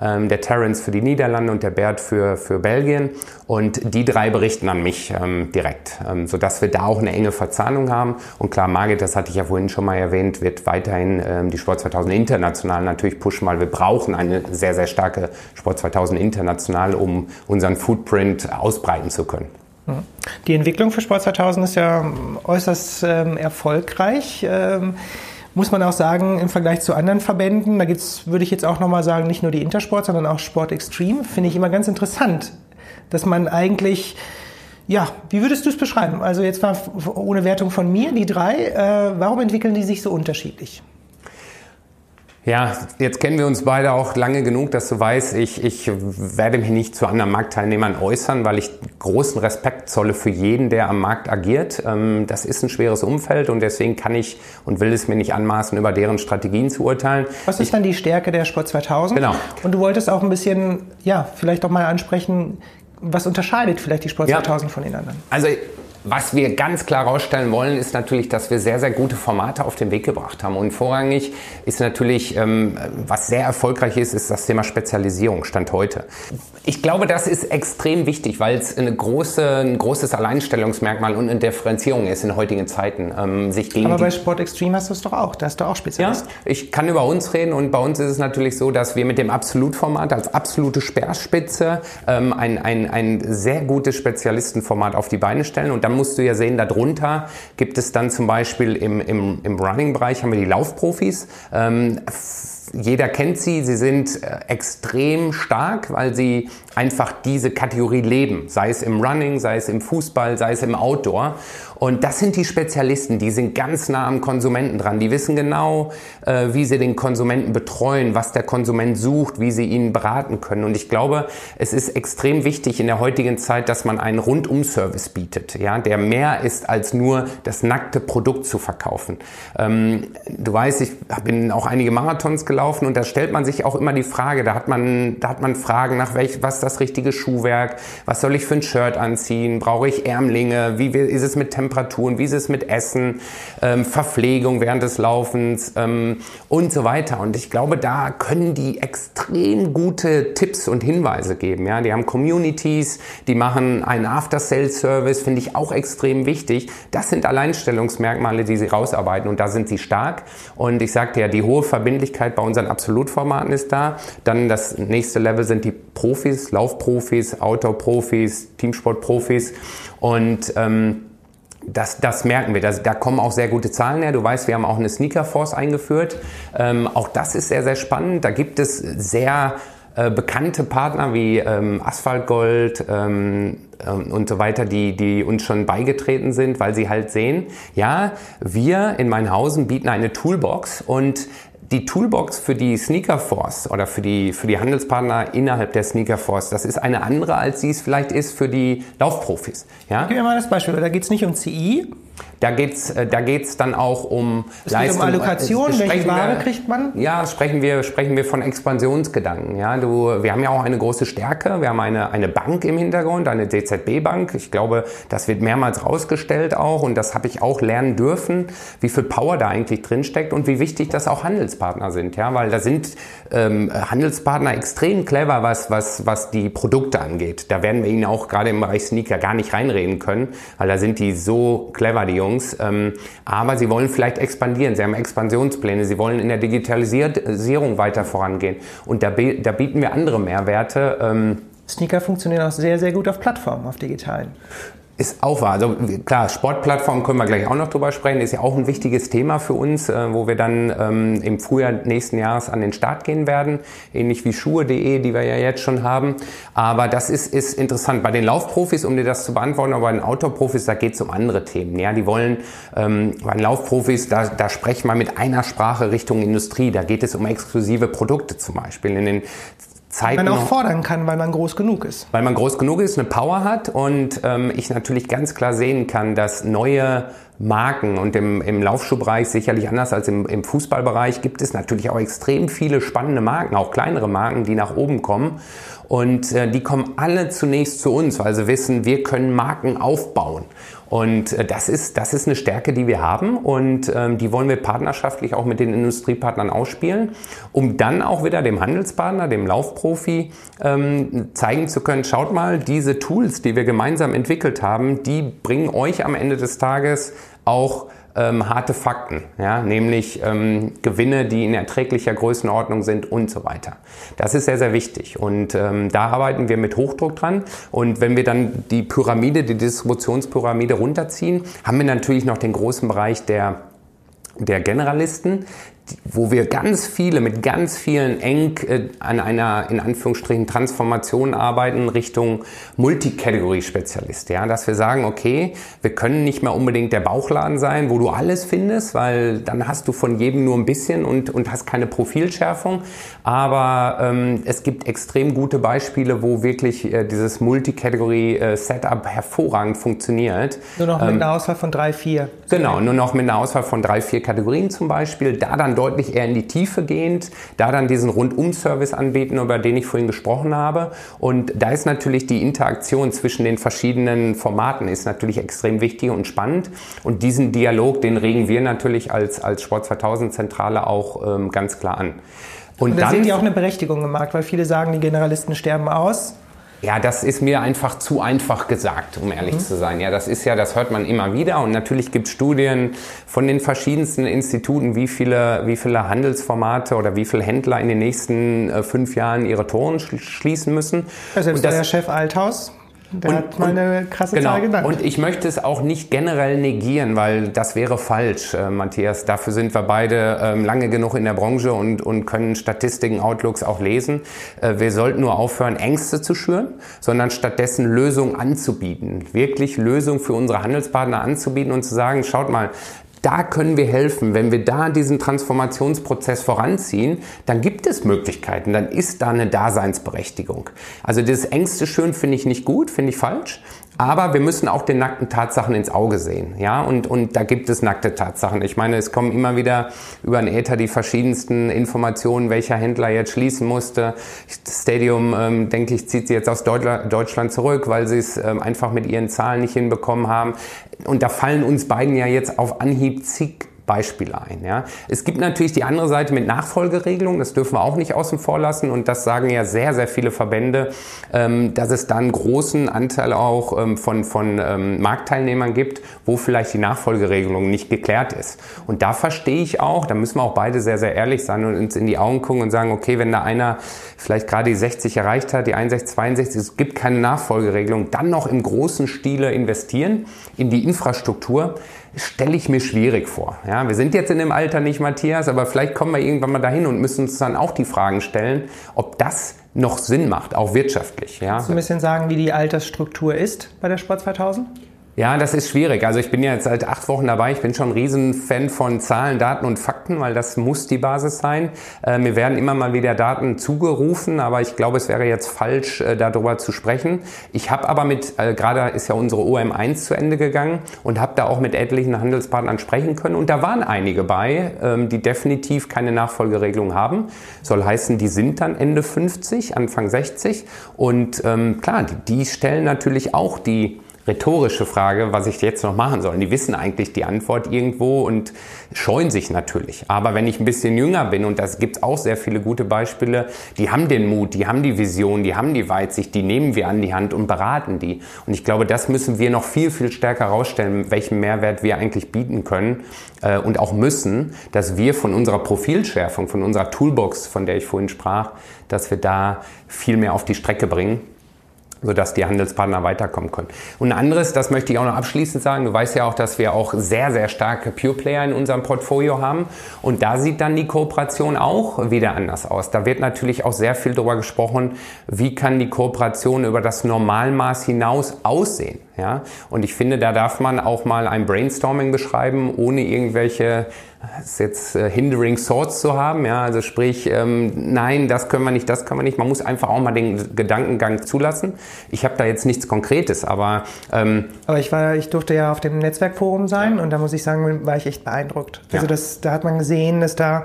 ähm, der Terence für die Niederlande und der Bert für, für Belgien. Und die drei berichten an mich ähm, direkt, ähm, sodass wir da auch eine enge Verzahnung haben. Und klar, Margit, das hatte ich ja vorhin schon mal erwähnt, wird weiterhin ähm, die Sport 2000 international natürlich pushen, weil wir brauchen eine sehr, sehr starke Sport 2000 international, um unseren Footprint ausbreiten zu können. Die Entwicklung für Sport 2000 ist ja äußerst ähm, erfolgreich. Ähm, muss man auch sagen, im Vergleich zu anderen Verbänden, da gibt's, würde ich jetzt auch nochmal sagen, nicht nur die Intersport, sondern auch Sport Extreme, finde ich immer ganz interessant, dass man eigentlich, ja, wie würdest du es beschreiben? Also jetzt mal ohne Wertung von mir, die drei, äh, warum entwickeln die sich so unterschiedlich? Ja, jetzt kennen wir uns beide auch lange genug, dass du weißt, ich, ich werde mich nicht zu anderen Marktteilnehmern äußern, weil ich großen Respekt zolle für jeden, der am Markt agiert. Ähm, das ist ein schweres Umfeld und deswegen kann ich und will es mir nicht anmaßen, über deren Strategien zu urteilen. Was ist ich, dann die Stärke der Sport 2000? Genau. Und du wolltest auch ein bisschen, ja, vielleicht auch mal ansprechen, was unterscheidet vielleicht die Sport ja. 2000 von den anderen? Also was wir ganz klar herausstellen wollen, ist natürlich, dass wir sehr, sehr gute Formate auf den Weg gebracht haben. Und vorrangig ist natürlich, ähm, was sehr erfolgreich ist, ist das Thema Spezialisierung, Stand heute. Ich glaube, das ist extrem wichtig, weil es eine große, ein großes Alleinstellungsmerkmal und eine Differenzierung ist in heutigen Zeiten. Ähm, sich gegen Aber bei Sport Extreme hast du es doch auch, da hast du auch Spezialist. Ja, ich kann über uns reden und bei uns ist es natürlich so, dass wir mit dem Absolutformat als absolute Speerspitze ähm, ein, ein, ein sehr gutes Spezialistenformat auf die Beine stellen und dann musst du ja sehen, darunter gibt es dann zum Beispiel im, im, im Running-Bereich haben wir die Laufprofis. Ähm, jeder kennt sie, sie sind äh, extrem stark, weil sie einfach diese Kategorie leben, sei es im Running, sei es im Fußball, sei es im Outdoor. Und das sind die Spezialisten, die sind ganz nah am Konsumenten dran. Die wissen genau, äh, wie sie den Konsumenten betreuen, was der Konsument sucht, wie sie ihn beraten können. Und ich glaube, es ist extrem wichtig in der heutigen Zeit, dass man einen Rundum-Service bietet, ja, der mehr ist als nur das nackte Produkt zu verkaufen. Ähm, du weißt, ich bin auch einige Marathons gelaufen und da stellt man sich auch immer die Frage, da hat man, da hat man Fragen nach welch, was ist das richtige Schuhwerk, was soll ich für ein Shirt anziehen, brauche ich Ärmlinge, wie ist es mit Temperaturen? Temperaturen, wie ist es mit Essen, ähm, Verpflegung während des Laufens ähm, und so weiter. Und ich glaube, da können die extrem gute Tipps und Hinweise geben. Ja, die haben Communities, die machen einen After-Sales-Service, finde ich auch extrem wichtig. Das sind Alleinstellungsmerkmale, die sie rausarbeiten und da sind sie stark. Und ich sagte ja, die hohe Verbindlichkeit bei unseren Absolutformaten ist da. Dann das nächste Level sind die Profis, Laufprofis, Outdoor-Profis, Teamsport-Profis und ähm, das, das merken wir. Das, da kommen auch sehr gute Zahlen her. Du weißt, wir haben auch eine Sneaker Force eingeführt. Ähm, auch das ist sehr, sehr spannend. Da gibt es sehr äh, bekannte Partner wie ähm, Asphaltgold ähm, ähm, und so weiter, die, die uns schon beigetreten sind, weil sie halt sehen, ja, wir in Meinhausen bieten eine Toolbox und die Toolbox für die Sneaker Force oder für die, für die Handelspartner innerhalb der Sneaker Force, das ist eine andere, als sie es vielleicht ist für die Laufprofis. Ja? Gib mir mal das Beispiel, da geht es nicht um CI, da geht's, äh, da geht's dann auch um es Leistung. um Allokation, äh, welche Ware kriegt man? Ja, sprechen wir, sprechen wir von Expansionsgedanken. Ja, du, wir haben ja auch eine große Stärke. Wir haben eine, eine Bank im Hintergrund, eine DZB-Bank. Ich glaube, das wird mehrmals rausgestellt auch und das habe ich auch lernen dürfen, wie viel Power da eigentlich drinsteckt und wie wichtig das auch Handelspartner sind. Ja, weil da sind ähm, Handelspartner extrem clever, was, was, was die Produkte angeht. Da werden wir ihnen auch gerade im Bereich Sneaker gar nicht reinreden können, weil da sind die so clever, die Jungs. Ähm, aber sie wollen vielleicht expandieren. Sie haben Expansionspläne. Sie wollen in der Digitalisierung weiter vorangehen. Und da, da bieten wir andere Mehrwerte. Ähm, Sneaker funktionieren auch sehr, sehr gut auf Plattformen, auf digitalen. Ist auch wahr. Also klar, Sportplattformen können wir gleich auch noch drüber sprechen. Ist ja auch ein wichtiges Thema für uns, äh, wo wir dann ähm, im Frühjahr nächsten Jahres an den Start gehen werden. Ähnlich wie Schuhe.de, die wir ja jetzt schon haben. Aber das ist, ist interessant. Bei den Laufprofis, um dir das zu beantworten, aber bei den Outdoor-Profis, da geht es um andere Themen. Ja, die wollen, ähm, bei den Laufprofis, da, da sprechen wir mit einer Sprache Richtung Industrie. Da geht es um exklusive Produkte zum Beispiel. In den Zeiten. Man auch fordern kann, weil man groß genug ist. Weil man groß genug ist, eine Power hat und ähm, ich natürlich ganz klar sehen kann, dass neue Marken und im, im Laufschuhbereich sicherlich anders als im, im Fußballbereich gibt es natürlich auch extrem viele spannende Marken, auch kleinere Marken, die nach oben kommen. Und äh, die kommen alle zunächst zu uns, weil sie wissen, wir können Marken aufbauen. Und äh, das, ist, das ist eine Stärke, die wir haben und ähm, die wollen wir partnerschaftlich auch mit den Industriepartnern ausspielen, um dann auch wieder dem Handelspartner, dem Laufprofi ähm, zeigen zu können, schaut mal, diese Tools, die wir gemeinsam entwickelt haben, die bringen euch am Ende des Tages auch ähm, harte Fakten, ja, nämlich ähm, Gewinne, die in erträglicher Größenordnung sind und so weiter. Das ist sehr, sehr wichtig und ähm, da arbeiten wir mit Hochdruck dran und wenn wir dann die Pyramide, die Distributionspyramide runterziehen, haben wir natürlich noch den großen Bereich der der Generalisten, wo wir ganz viele, mit ganz vielen eng äh, an einer, in Anführungsstrichen, Transformation arbeiten Richtung Multicategory-Spezialist. Ja? Dass wir sagen, okay, wir können nicht mehr unbedingt der Bauchladen sein, wo du alles findest, weil dann hast du von jedem nur ein bisschen und, und hast keine Profilschärfung. Aber ähm, es gibt extrem gute Beispiele, wo wirklich äh, dieses Multicategory-Setup hervorragend funktioniert. Nur noch mit ähm, einer Auswahl von drei, vier. Genau, nur noch mit einer Auswahl von drei, vier Kategorien zum Beispiel. Da dann deutlich eher in die Tiefe gehend, da dann diesen Rundum-Service anbieten, über den ich vorhin gesprochen habe. Und da ist natürlich die Interaktion zwischen den verschiedenen Formaten ist natürlich extrem wichtig und spannend. Und diesen Dialog, den regen wir natürlich als, als Sport 2000 Zentrale auch ähm, ganz klar an. Und, und da sehen die auch eine Berechtigung im Markt, weil viele sagen, die Generalisten sterben aus. Ja, das ist mir einfach zu einfach gesagt, um ehrlich mhm. zu sein. Ja, das ist ja, das hört man immer wieder und natürlich gibt es Studien von den verschiedensten Instituten, wie viele, wie viele Handelsformate oder wie viele Händler in den nächsten äh, fünf Jahren ihre Toren schließen müssen. Ja, selbst und das, der Chef Althaus der und, hat mal eine krasse genau, Zahl genannt. Und ich möchte es auch nicht generell negieren, weil das wäre falsch, äh, Matthias. Dafür sind wir beide ähm, lange genug in der Branche und, und können Statistiken, Outlooks auch lesen. Äh, wir sollten nur aufhören, Ängste zu schüren, sondern stattdessen Lösungen anzubieten. Wirklich Lösungen für unsere Handelspartner anzubieten und zu sagen, schaut mal, da können wir helfen. Wenn wir da diesen Transformationsprozess voranziehen, dann gibt es Möglichkeiten, dann ist da eine Daseinsberechtigung. Also das Ängste schön finde ich nicht gut, finde ich falsch. Aber wir müssen auch den nackten Tatsachen ins Auge sehen. Ja, und, und da gibt es nackte Tatsachen. Ich meine, es kommen immer wieder über den Äther die verschiedensten Informationen, welcher Händler jetzt schließen musste. Stadium, ähm, denke ich, zieht sie jetzt aus Deutschland zurück, weil sie es ähm, einfach mit ihren Zahlen nicht hinbekommen haben. Und da fallen uns beiden ja jetzt auf Anhieb zig Beispiele ein. Ja. Es gibt natürlich die andere Seite mit Nachfolgeregelungen, das dürfen wir auch nicht außen vor lassen und das sagen ja sehr, sehr viele Verbände, ähm, dass es dann großen Anteil auch ähm, von, von ähm, Marktteilnehmern gibt, wo vielleicht die Nachfolgeregelung nicht geklärt ist. Und da verstehe ich auch, da müssen wir auch beide sehr, sehr ehrlich sein und uns in die Augen gucken und sagen, okay, wenn da einer vielleicht gerade die 60 erreicht hat, die 61, 62, es gibt keine Nachfolgeregelung, dann noch im großen Stile investieren in die Infrastruktur, stelle ich mir schwierig vor. Ja, wir sind jetzt in dem Alter nicht, Matthias, aber vielleicht kommen wir irgendwann mal dahin und müssen uns dann auch die Fragen stellen, ob das noch Sinn macht, auch wirtschaftlich. Ja. Kannst du ein bisschen sagen, wie die Altersstruktur ist bei der Sport 2000? Ja, das ist schwierig. Also ich bin ja jetzt seit acht Wochen dabei. Ich bin schon ein Riesenfan von Zahlen, Daten und Fakten, weil das muss die Basis sein. Äh, mir werden immer mal wieder Daten zugerufen, aber ich glaube, es wäre jetzt falsch, äh, darüber zu sprechen. Ich habe aber mit, äh, gerade ist ja unsere OM1 zu Ende gegangen und habe da auch mit etlichen Handelspartnern sprechen können. Und da waren einige bei, ähm, die definitiv keine Nachfolgeregelung haben. Soll heißen, die sind dann Ende 50, Anfang 60. Und ähm, klar, die, die stellen natürlich auch die rhetorische Frage, was ich jetzt noch machen soll. Und die wissen eigentlich die Antwort irgendwo und scheuen sich natürlich. Aber wenn ich ein bisschen jünger bin, und das gibt auch sehr viele gute Beispiele, die haben den Mut, die haben die Vision, die haben die Weitsicht, die nehmen wir an die Hand und beraten die. Und ich glaube, das müssen wir noch viel, viel stärker herausstellen, welchen Mehrwert wir eigentlich bieten können äh, und auch müssen, dass wir von unserer Profilschärfung, von unserer Toolbox, von der ich vorhin sprach, dass wir da viel mehr auf die Strecke bringen sodass die Handelspartner weiterkommen können. Und ein anderes, das möchte ich auch noch abschließend sagen, du weißt ja auch, dass wir auch sehr, sehr starke Pure Player in unserem Portfolio haben und da sieht dann die Kooperation auch wieder anders aus. Da wird natürlich auch sehr viel darüber gesprochen, wie kann die Kooperation über das Normalmaß hinaus aussehen. Ja? Und ich finde, da darf man auch mal ein Brainstorming beschreiben, ohne irgendwelche ist jetzt äh, hindering thoughts zu haben, ja, also sprich, ähm, nein, das können wir nicht, das können wir nicht. Man muss einfach auch mal den Gedankengang zulassen. Ich habe da jetzt nichts Konkretes, aber ähm, aber ich war, ich durfte ja auf dem Netzwerkforum sein ja. und da muss ich sagen, war ich echt beeindruckt. Also ja. das, da hat man gesehen, dass da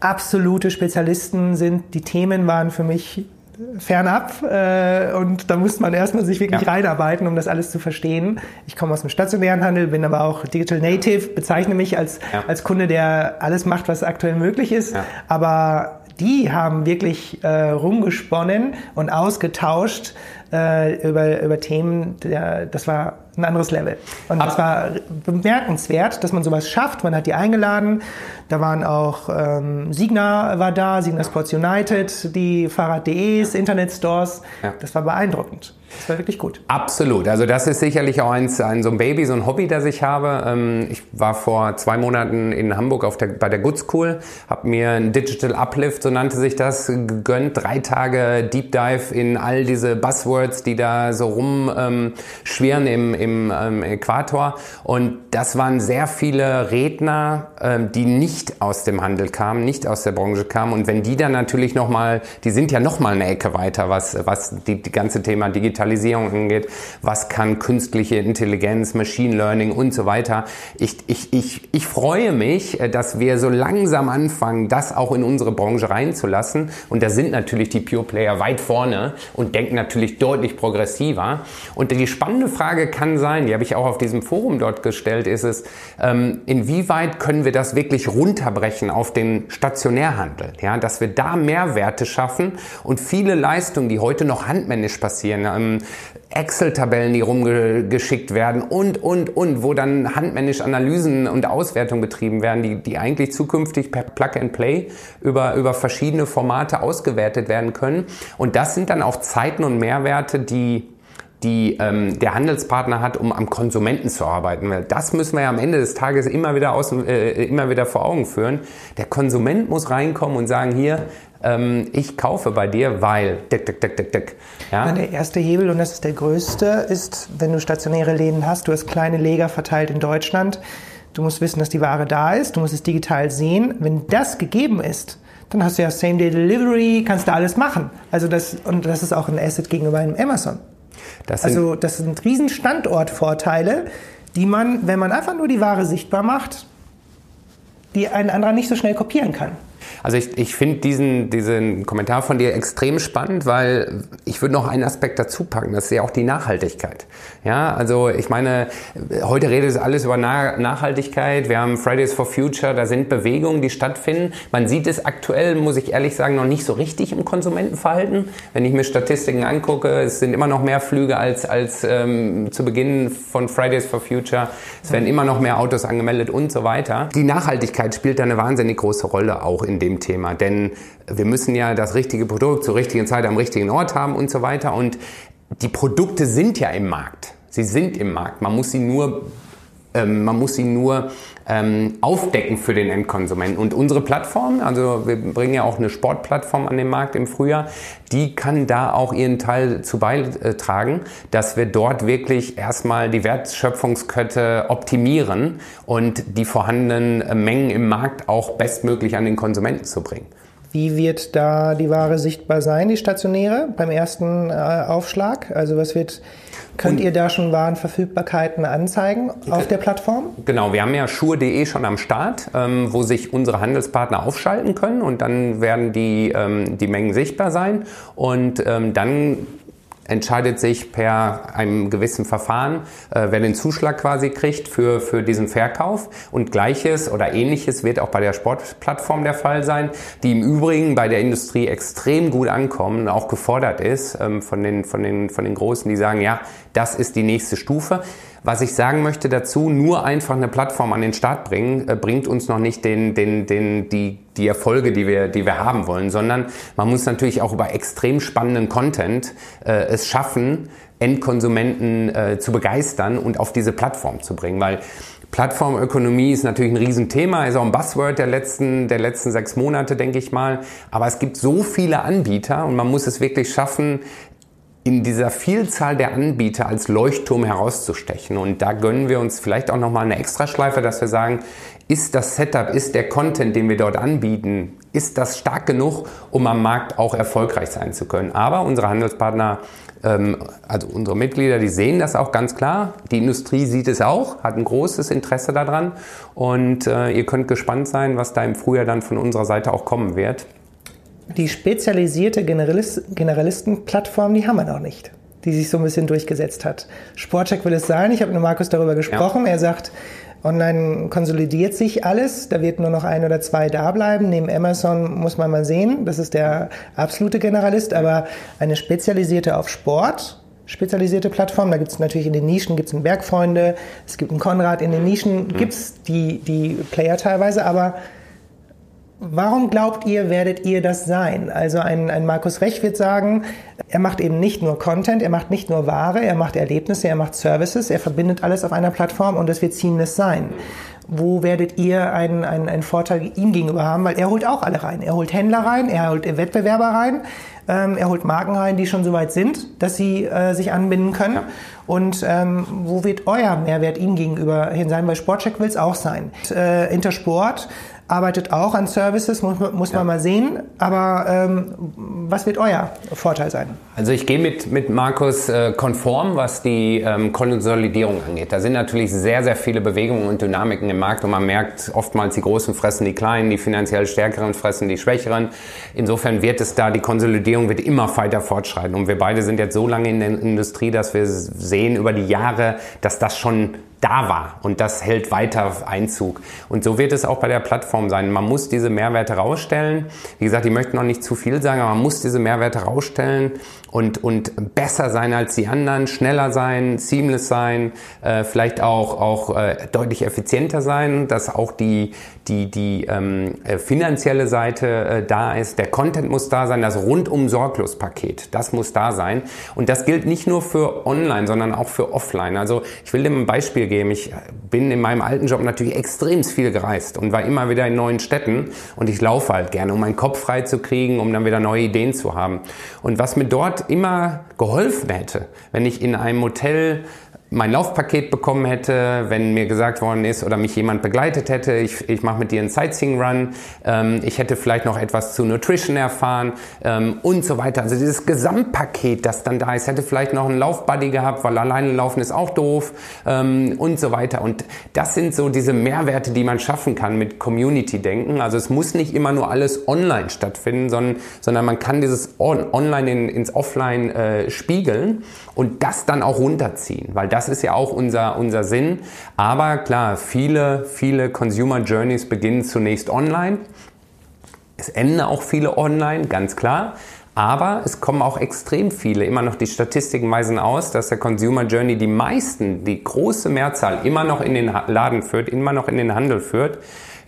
absolute Spezialisten sind. Die Themen waren für mich fernab äh, und da muss man erstmal sich wirklich ja. reinarbeiten, um das alles zu verstehen. Ich komme aus dem stationären Handel, bin aber auch Digital Native, bezeichne mich als, ja. als Kunde, der alles macht, was aktuell möglich ist. Ja. Aber die haben wirklich äh, rumgesponnen und ausgetauscht äh, über, über Themen, der, das war ein anderes Level. Und das war bemerkenswert, dass man sowas schafft. Man hat die eingeladen. Da waren auch ähm, Signa war da, Signa Sports United, die Fahrrad.de's, Internetstores. Ja. Das war beeindruckend. Das war wirklich gut. Absolut. Also das ist sicherlich auch eins, ein, so ein Baby, so ein Hobby, das ich habe. Ähm, ich war vor zwei Monaten in Hamburg auf der, bei der Good School, habe mir ein Digital Uplift, so nannte sich das, gegönnt. Drei Tage Deep Dive in all diese Buzzwords, die da so rumschwirren ähm, im, im ähm, Äquator. Und das waren sehr viele Redner, die nicht aus dem Handel kamen, nicht aus der Branche kamen. Und wenn die dann natürlich nochmal, die sind ja nochmal eine Ecke weiter, was, was die, die ganze Thema Digitalisierung Digitalisierung angeht, was kann künstliche Intelligenz, Machine Learning und so weiter. Ich, ich, ich, ich freue mich, äh, dass wir so langsam anfangen, das auch in unsere Branche reinzulassen. Und da sind natürlich die Pure Player weit vorne und denken natürlich deutlich progressiver. Und die spannende Frage kann sein, die habe ich auch auf diesem Forum dort gestellt, ist es, ähm, inwieweit können wir das wirklich runterbrechen auf den Stationärhandel? Ja, dass wir da Mehrwerte schaffen und viele Leistungen, die heute noch handmännisch passieren, ähm, Excel-Tabellen, die rumgeschickt werden und, und, und, wo dann handmännisch Analysen und Auswertungen betrieben werden, die, die eigentlich zukünftig per Plug-and-Play über, über verschiedene Formate ausgewertet werden können. Und das sind dann auch Zeiten und Mehrwerte, die die ähm, der Handelspartner hat, um am Konsumenten zu arbeiten. Weil das müssen wir ja am Ende des Tages immer wieder, aus, äh, immer wieder vor Augen führen. Der Konsument muss reinkommen und sagen, hier, ähm, ich kaufe bei dir, weil dick, dick, dick, dick, dick. Ja? Der erste Hebel, und das ist der größte, ist, wenn du stationäre Läden hast, du hast kleine Leger verteilt in Deutschland, du musst wissen, dass die Ware da ist, du musst es digital sehen. Wenn das gegeben ist, dann hast du ja Same-Day-Delivery, kannst du alles machen. Also das, und das ist auch ein Asset gegenüber einem Amazon. Das also das sind riesen Standortvorteile, die man, wenn man einfach nur die Ware sichtbar macht, die ein anderer nicht so schnell kopieren kann. Also ich, ich finde diesen, diesen Kommentar von dir extrem spannend, weil ich würde noch einen Aspekt dazu packen, das ist ja auch die Nachhaltigkeit. Ja, also ich meine, heute redet es alles über Nachhaltigkeit. Wir haben Fridays for Future, da sind Bewegungen, die stattfinden. Man sieht es aktuell, muss ich ehrlich sagen, noch nicht so richtig im Konsumentenverhalten. Wenn ich mir Statistiken angucke, es sind immer noch mehr Flüge als, als ähm, zu Beginn von Fridays for Future. Es werden immer noch mehr Autos angemeldet und so weiter. Die Nachhaltigkeit spielt da eine wahnsinnig große Rolle auch in dem Thema. Denn wir müssen ja das richtige Produkt zur richtigen Zeit am richtigen Ort haben und so weiter. Und die Produkte sind ja im Markt. Sie sind im Markt. Man muss sie nur ähm, man muss sie nur ähm, aufdecken für den Endkonsumenten. Und unsere Plattform, also wir bringen ja auch eine Sportplattform an den Markt im Frühjahr, die kann da auch ihren Teil zu beitragen, dass wir dort wirklich erstmal die Wertschöpfungskette optimieren und die vorhandenen äh, Mengen im Markt auch bestmöglich an den Konsumenten zu bringen. Wie wird da die Ware sichtbar sein, die stationäre, beim ersten äh, Aufschlag? Also was wird Könnt ihr da schon Warenverfügbarkeiten anzeigen auf der Plattform? Genau, wir haben ja schuhe.de schon am Start, ähm, wo sich unsere Handelspartner aufschalten können und dann werden die, ähm, die Mengen sichtbar sein und ähm, dann entscheidet sich per einem gewissen Verfahren, äh, wer den Zuschlag quasi kriegt für, für diesen Verkauf. Und gleiches oder ähnliches wird auch bei der Sportplattform der Fall sein, die im Übrigen bei der Industrie extrem gut ankommen, auch gefordert ist ähm, von, den, von, den, von den Großen, die sagen, ja, das ist die nächste Stufe. Was ich sagen möchte dazu, nur einfach eine Plattform an den Start bringen, äh, bringt uns noch nicht den, den, den, die, die Erfolge, die wir, die wir haben wollen, sondern man muss natürlich auch über extrem spannenden Content äh, es schaffen, Endkonsumenten äh, zu begeistern und auf diese Plattform zu bringen, weil Plattformökonomie ist natürlich ein Riesenthema, ist auch ein Buzzword der letzten, der letzten sechs Monate, denke ich mal. Aber es gibt so viele Anbieter und man muss es wirklich schaffen, in dieser Vielzahl der Anbieter als Leuchtturm herauszustechen. Und da gönnen wir uns vielleicht auch nochmal eine Extraschleife, dass wir sagen, ist das Setup, ist der Content, den wir dort anbieten, ist das stark genug, um am Markt auch erfolgreich sein zu können. Aber unsere Handelspartner, ähm, also unsere Mitglieder, die sehen das auch ganz klar. Die Industrie sieht es auch, hat ein großes Interesse daran. Und äh, ihr könnt gespannt sein, was da im Frühjahr dann von unserer Seite auch kommen wird die spezialisierte Generalist Generalistenplattform, die haben wir noch nicht, die sich so ein bisschen durchgesetzt hat. Sportcheck will es sein. Ich habe mit Markus darüber gesprochen. Ja. Er sagt, online konsolidiert sich alles. Da wird nur noch ein oder zwei da bleiben. Neben Amazon muss man mal sehen. Das ist der absolute Generalist. Aber eine spezialisierte auf Sport, spezialisierte Plattform. Da gibt es natürlich in den Nischen gibt's einen Bergfreunde, es gibt einen Konrad. In den Nischen mhm. gibt es die, die Player teilweise, aber Warum glaubt ihr, werdet ihr das sein? Also ein, ein Markus Rech wird sagen, er macht eben nicht nur Content, er macht nicht nur Ware, er macht Erlebnisse, er macht Services, er verbindet alles auf einer Plattform und das wird seamless sein. Wo werdet ihr einen, einen, einen Vorteil ihm gegenüber haben? Weil er holt auch alle rein. Er holt Händler rein, er holt Wettbewerber rein, ähm, er holt Marken rein, die schon so weit sind, dass sie äh, sich anbinden können. Ja. Und ähm, wo wird euer Mehrwert ihm gegenüber hin sein? Weil Sportcheck will es auch sein. Äh, Intersport arbeitet auch an Services, muss, muss ja. man mal sehen. Aber ähm, was wird euer Vorteil sein? Also ich gehe mit, mit Markus äh, konform, was die ähm, Konsolidierung angeht. Da sind natürlich sehr, sehr viele Bewegungen und Dynamiken im Markt und man merkt oftmals, die Großen fressen die Kleinen, die finanziell Stärkeren fressen die Schwächeren. Insofern wird es da, die Konsolidierung wird immer weiter fortschreiten. Und wir beide sind jetzt so lange in der Industrie, dass wir sehen über die Jahre, dass das schon da war und das hält weiter Einzug. Und so wird es auch bei der Plattform sein. Man muss diese Mehrwerte rausstellen. Wie gesagt, ich möchte noch nicht zu viel sagen, aber man muss diese Mehrwerte rausstellen und, und besser sein als die anderen, schneller sein, seamless sein, äh, vielleicht auch, auch äh, deutlich effizienter sein, dass auch die, die, die ähm, äh, finanzielle Seite äh, da ist. Der Content muss da sein, das rundum sorglos Paket, das muss da sein. Und das gilt nicht nur für online, sondern auch für offline. Also ich will dir ein Beispiel geben. Ich bin in meinem alten Job natürlich extrem viel gereist und war immer wieder in neuen Städten und ich laufe halt gerne, um meinen Kopf frei zu kriegen, um dann wieder neue Ideen zu haben. Und was mir dort immer geholfen hätte, wenn ich in einem Hotel mein Laufpaket bekommen hätte, wenn mir gesagt worden ist oder mich jemand begleitet hätte, ich, ich mache mit dir einen Sightseeing-Run, ähm, ich hätte vielleicht noch etwas zu Nutrition erfahren ähm, und so weiter. Also dieses Gesamtpaket, das dann da ist, hätte vielleicht noch einen Laufbuddy gehabt, weil alleine laufen ist auch doof ähm, und so weiter. Und das sind so diese Mehrwerte, die man schaffen kann mit Community-Denken. Also es muss nicht immer nur alles online stattfinden, sondern, sondern man kann dieses on Online in, ins Offline äh, spiegeln und das dann auch runterziehen, weil das ist ja auch unser, unser Sinn. Aber klar, viele, viele Consumer Journeys beginnen zunächst online. Es enden auch viele online, ganz klar. Aber es kommen auch extrem viele. Immer noch die Statistiken weisen aus, dass der Consumer Journey die meisten, die große Mehrzahl immer noch in den Laden führt, immer noch in den Handel führt,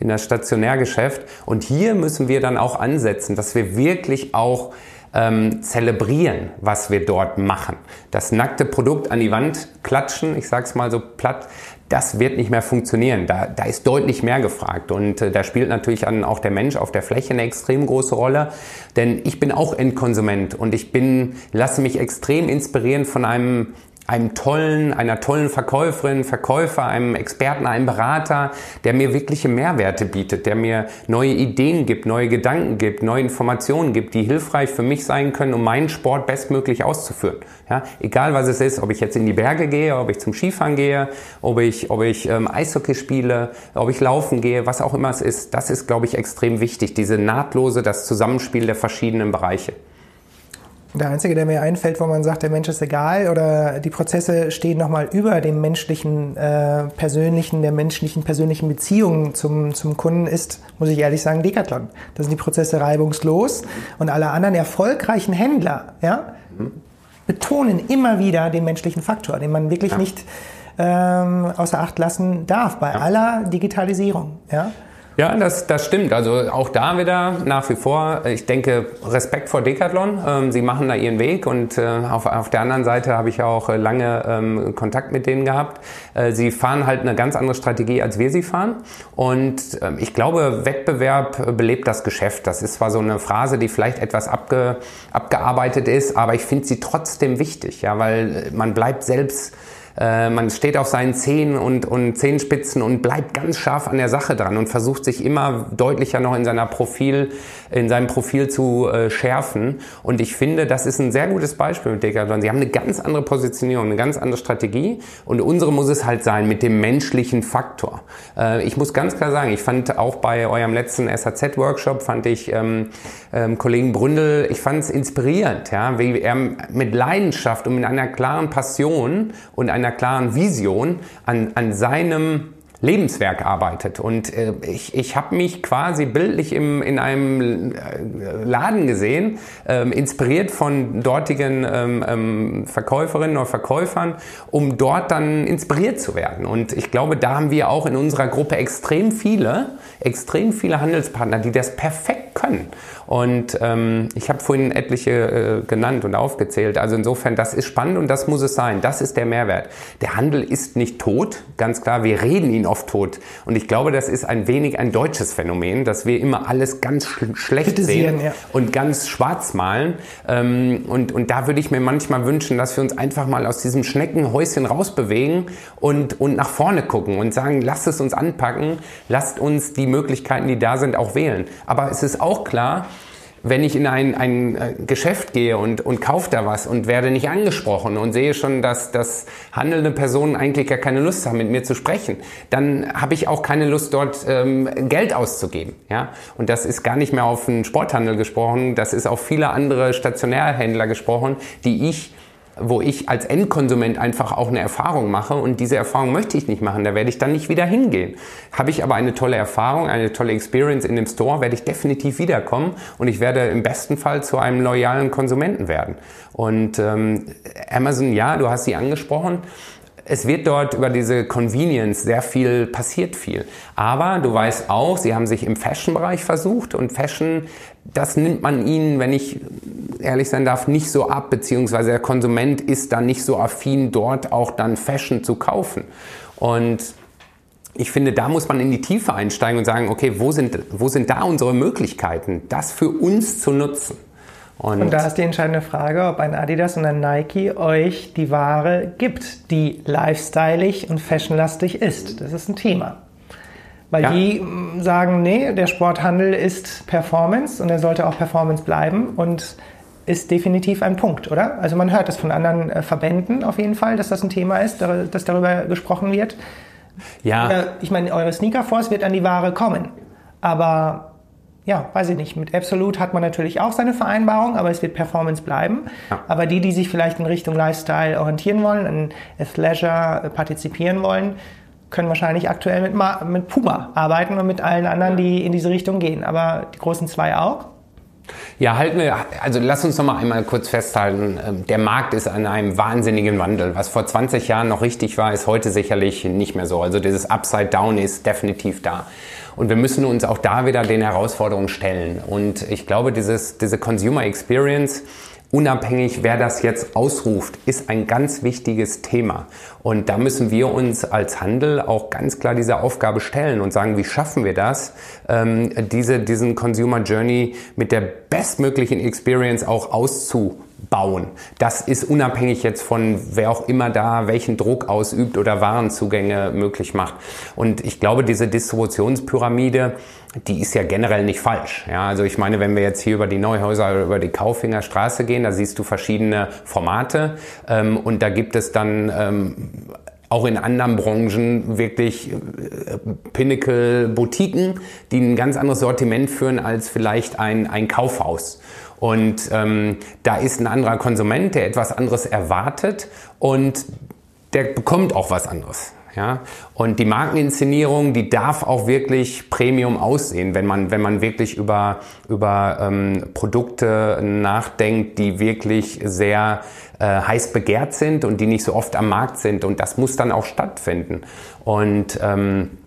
in das Stationärgeschäft. Und hier müssen wir dann auch ansetzen, dass wir wirklich auch ähm, zelebrieren, was wir dort machen. Das nackte Produkt an die Wand klatschen, ich sage es mal so platt, das wird nicht mehr funktionieren. Da, da ist deutlich mehr gefragt. Und äh, da spielt natürlich dann auch der Mensch auf der Fläche eine extrem große Rolle. Denn ich bin auch Endkonsument und ich bin, lasse mich extrem inspirieren von einem einem tollen, einer tollen Verkäuferin, Verkäufer, einem Experten, einem Berater, der mir wirkliche Mehrwerte bietet, der mir neue Ideen gibt, neue Gedanken gibt, neue Informationen gibt, die hilfreich für mich sein können, um meinen Sport bestmöglich auszuführen. Ja, egal was es ist, ob ich jetzt in die Berge gehe, ob ich zum Skifahren gehe, ob ich, ob ich ähm, Eishockey spiele, ob ich laufen gehe, was auch immer es ist, das ist, glaube ich, extrem wichtig, diese nahtlose, das Zusammenspiel der verschiedenen Bereiche. Der einzige, der mir einfällt, wo man sagt, der Mensch ist egal oder die Prozesse stehen nochmal über dem menschlichen, äh, persönlichen, der menschlichen, persönlichen Beziehungen zum, zum Kunden ist, muss ich ehrlich sagen, Decathlon. Da sind die Prozesse reibungslos und alle anderen erfolgreichen Händler, ja, betonen immer wieder den menschlichen Faktor, den man wirklich ja. nicht ähm, außer Acht lassen darf bei ja. aller Digitalisierung, ja. Ja, das, das stimmt. Also auch da wieder nach wie vor, ich denke, Respekt vor Decathlon. Ähm, sie machen da ihren Weg und äh, auf, auf der anderen Seite habe ich auch äh, lange ähm, Kontakt mit denen gehabt. Äh, sie fahren halt eine ganz andere Strategie, als wir sie fahren. Und ähm, ich glaube, Wettbewerb belebt das Geschäft. Das ist zwar so eine Phrase, die vielleicht etwas abge, abgearbeitet ist, aber ich finde sie trotzdem wichtig, ja, weil man bleibt selbst äh, man steht auf seinen Zehen und, und Zehenspitzen und bleibt ganz scharf an der Sache dran und versucht sich immer deutlicher noch in seiner Profil, in seinem Profil zu äh, schärfen. Und ich finde, das ist ein sehr gutes Beispiel mit Decathlon. Sie haben eine ganz andere Positionierung, eine ganz andere Strategie und unsere muss es halt sein mit dem menschlichen Faktor. Äh, ich muss ganz klar sagen, ich fand auch bei eurem letzten SAZ-Workshop, fand ich ähm, ähm, Kollegen Bründel, ich fand es inspirierend, ja, wie er mit Leidenschaft und mit einer klaren Passion und einer einer klaren Vision an, an seinem Lebenswerk arbeitet. Und äh, ich, ich habe mich quasi bildlich im, in einem äh, Laden gesehen, ähm, inspiriert von dortigen ähm, ähm, Verkäuferinnen oder Verkäufern, um dort dann inspiriert zu werden. Und ich glaube, da haben wir auch in unserer Gruppe extrem viele, extrem viele Handelspartner, die das perfekt können. Und ähm, ich habe vorhin etliche äh, genannt und aufgezählt. Also insofern, das ist spannend und das muss es sein. Das ist der Mehrwert. Der Handel ist nicht tot, ganz klar. Wir reden ihn oft tot. Und ich glaube, das ist ein wenig ein deutsches Phänomen, dass wir immer alles ganz sch schlecht sehen ja. und ganz schwarz malen. Ähm, und, und da würde ich mir manchmal wünschen, dass wir uns einfach mal aus diesem Schneckenhäuschen rausbewegen und, und nach vorne gucken und sagen, lasst es uns anpacken, lasst uns die Möglichkeiten, die da sind, auch wählen. Aber es ist auch klar, wenn ich in ein, ein äh, Geschäft gehe und, und kaufe da was und werde nicht angesprochen und sehe schon, dass, dass handelnde Personen eigentlich gar keine Lust haben, mit mir zu sprechen, dann habe ich auch keine Lust, dort ähm, Geld auszugeben. Ja? Und das ist gar nicht mehr auf den Sporthandel gesprochen, das ist auf viele andere Stationärhändler gesprochen, die ich wo ich als Endkonsument einfach auch eine Erfahrung mache und diese Erfahrung möchte ich nicht machen, da werde ich dann nicht wieder hingehen. Habe ich aber eine tolle Erfahrung, eine tolle Experience in dem Store, werde ich definitiv wiederkommen und ich werde im besten Fall zu einem loyalen Konsumenten werden. Und ähm, Amazon, ja, du hast sie angesprochen, es wird dort über diese Convenience sehr viel, passiert viel. Aber du weißt auch, sie haben sich im Fashion-Bereich versucht und Fashion, das nimmt man ihnen, wenn ich ehrlich sein darf, nicht so ab, beziehungsweise der Konsument ist dann nicht so affin, dort auch dann Fashion zu kaufen. Und ich finde, da muss man in die Tiefe einsteigen und sagen, okay, wo sind, wo sind da unsere Möglichkeiten, das für uns zu nutzen? Und, und, da ist die entscheidende Frage, ob ein Adidas und ein Nike euch die Ware gibt, die lifestyleig und fashionlastig ist. Das ist ein Thema. Weil ja. die mm, sagen, nee, der Sporthandel ist Performance und er sollte auch Performance bleiben und ist definitiv ein Punkt, oder? Also man hört das von anderen äh, Verbänden auf jeden Fall, dass das ein Thema ist, dass darüber gesprochen wird. Ja. Ich meine, eure Sneaker Force wird an die Ware kommen, aber ja, weiß ich nicht. Mit Absolute hat man natürlich auch seine Vereinbarung, aber es wird Performance bleiben. Ja. Aber die, die sich vielleicht in Richtung Lifestyle orientieren wollen, in Leisure partizipieren wollen, können wahrscheinlich aktuell mit, mit Puma arbeiten und mit allen anderen, die in diese Richtung gehen. Aber die großen zwei auch. Ja, halten wir, also lass uns noch mal einmal kurz festhalten. Ähm, der Markt ist an einem wahnsinnigen Wandel. Was vor 20 Jahren noch richtig war, ist heute sicherlich nicht mehr so. Also dieses Upside Down ist definitiv da. Und wir müssen uns auch da wieder den Herausforderungen stellen. Und ich glaube, dieses, diese Consumer Experience, unabhängig wer das jetzt ausruft, ist ein ganz wichtiges Thema. Und da müssen wir uns als Handel auch ganz klar diese Aufgabe stellen und sagen, wie schaffen wir das, ähm, diese, diesen Consumer Journey mit der bestmöglichen Experience auch auszu bauen. Das ist unabhängig jetzt von wer auch immer da welchen Druck ausübt oder Warenzugänge möglich macht. Und ich glaube, diese Distributionspyramide, die ist ja generell nicht falsch. Ja, also ich meine, wenn wir jetzt hier über die Neuhäuser oder über die Kaufinger Straße gehen, da siehst du verschiedene Formate ähm, und da gibt es dann ähm, auch in anderen Branchen wirklich äh, Pinnacle-Boutiquen, die ein ganz anderes Sortiment führen als vielleicht ein, ein Kaufhaus. Und ähm, da ist ein anderer Konsument, der etwas anderes erwartet und der bekommt auch was anderes. Ja? Und die Markeninszenierung, die darf auch wirklich Premium aussehen, wenn man, wenn man wirklich über, über ähm, Produkte nachdenkt, die wirklich sehr äh, heiß begehrt sind und die nicht so oft am Markt sind. Und das muss dann auch stattfinden. Und ähm,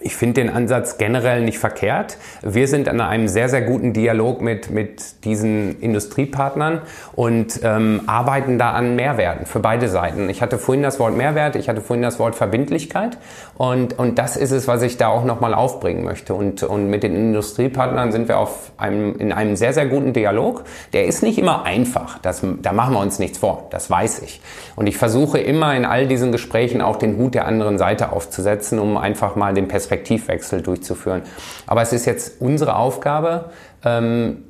ich finde den Ansatz generell nicht verkehrt. Wir sind in einem sehr, sehr guten Dialog mit, mit diesen Industriepartnern und ähm, arbeiten da an Mehrwerten für beide Seiten. Ich hatte vorhin das Wort Mehrwert, ich hatte vorhin das Wort Verbindlichkeit und, und das ist es, was ich da auch nochmal aufbringen möchte. Und, und mit den Industriepartnern sind wir auf einem, in einem sehr, sehr guten Dialog. Der ist nicht immer einfach, das, da machen wir uns nichts vor, das weiß ich. Und ich versuche immer in all diesen Gesprächen auch den Hut der anderen Seite aufzusetzen, um einfach mal den Perspektiv Perspektivwechsel durchzuführen. Aber es ist jetzt unsere Aufgabe, ähm,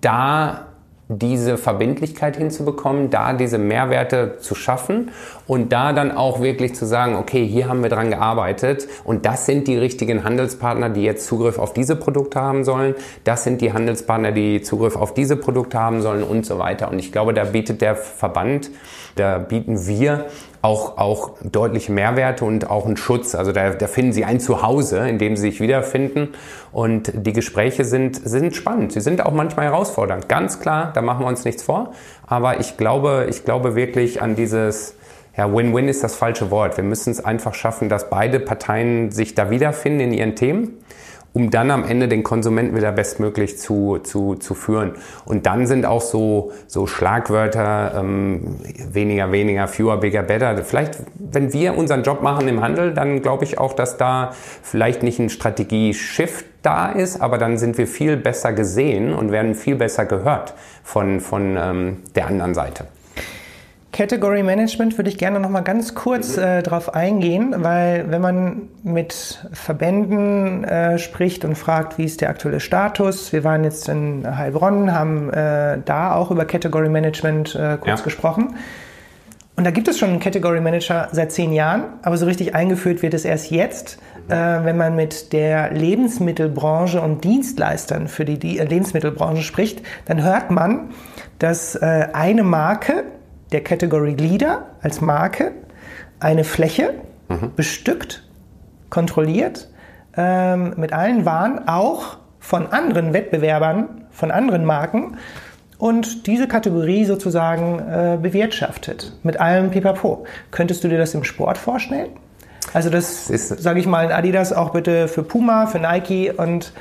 da diese Verbindlichkeit hinzubekommen, da diese Mehrwerte zu schaffen und da dann auch wirklich zu sagen, okay, hier haben wir dran gearbeitet und das sind die richtigen Handelspartner, die jetzt Zugriff auf diese Produkte haben sollen, das sind die Handelspartner, die Zugriff auf diese Produkte haben sollen und so weiter. Und ich glaube, da bietet der Verband, da bieten wir auch, auch deutliche Mehrwerte und auch einen Schutz. Also da, da finden Sie ein Zuhause, in dem Sie sich wiederfinden. Und die Gespräche sind, sind spannend. Sie sind auch manchmal herausfordernd. Ganz klar, da machen wir uns nichts vor. Aber ich glaube, ich glaube wirklich an dieses, ja, Win-Win ist das falsche Wort. Wir müssen es einfach schaffen, dass beide Parteien sich da wiederfinden in ihren Themen um dann am Ende den Konsumenten wieder bestmöglich zu, zu, zu führen. Und dann sind auch so, so Schlagwörter ähm, weniger, weniger, fewer, bigger, better. Vielleicht, wenn wir unseren Job machen im Handel, dann glaube ich auch, dass da vielleicht nicht ein Strategie-Shift da ist, aber dann sind wir viel besser gesehen und werden viel besser gehört von, von ähm, der anderen Seite. Category Management würde ich gerne noch mal ganz kurz äh, darauf eingehen, weil wenn man mit Verbänden äh, spricht und fragt, wie ist der aktuelle Status, wir waren jetzt in Heilbronn, haben äh, da auch über Category Management äh, kurz ja. gesprochen. Und da gibt es schon einen Category Manager seit zehn Jahren, aber so richtig eingeführt wird es erst jetzt, äh, wenn man mit der Lebensmittelbranche und Dienstleistern für die, die Lebensmittelbranche spricht, dann hört man, dass äh, eine Marke der Category Leader als Marke eine Fläche mhm. bestückt, kontrolliert, ähm, mit allen Waren, auch von anderen Wettbewerbern, von anderen Marken und diese Kategorie sozusagen äh, bewirtschaftet mit allem Pipapo. Könntest du dir das im Sport vorstellen? Also das, sage ich mal, Adidas auch bitte für Puma, für Nike und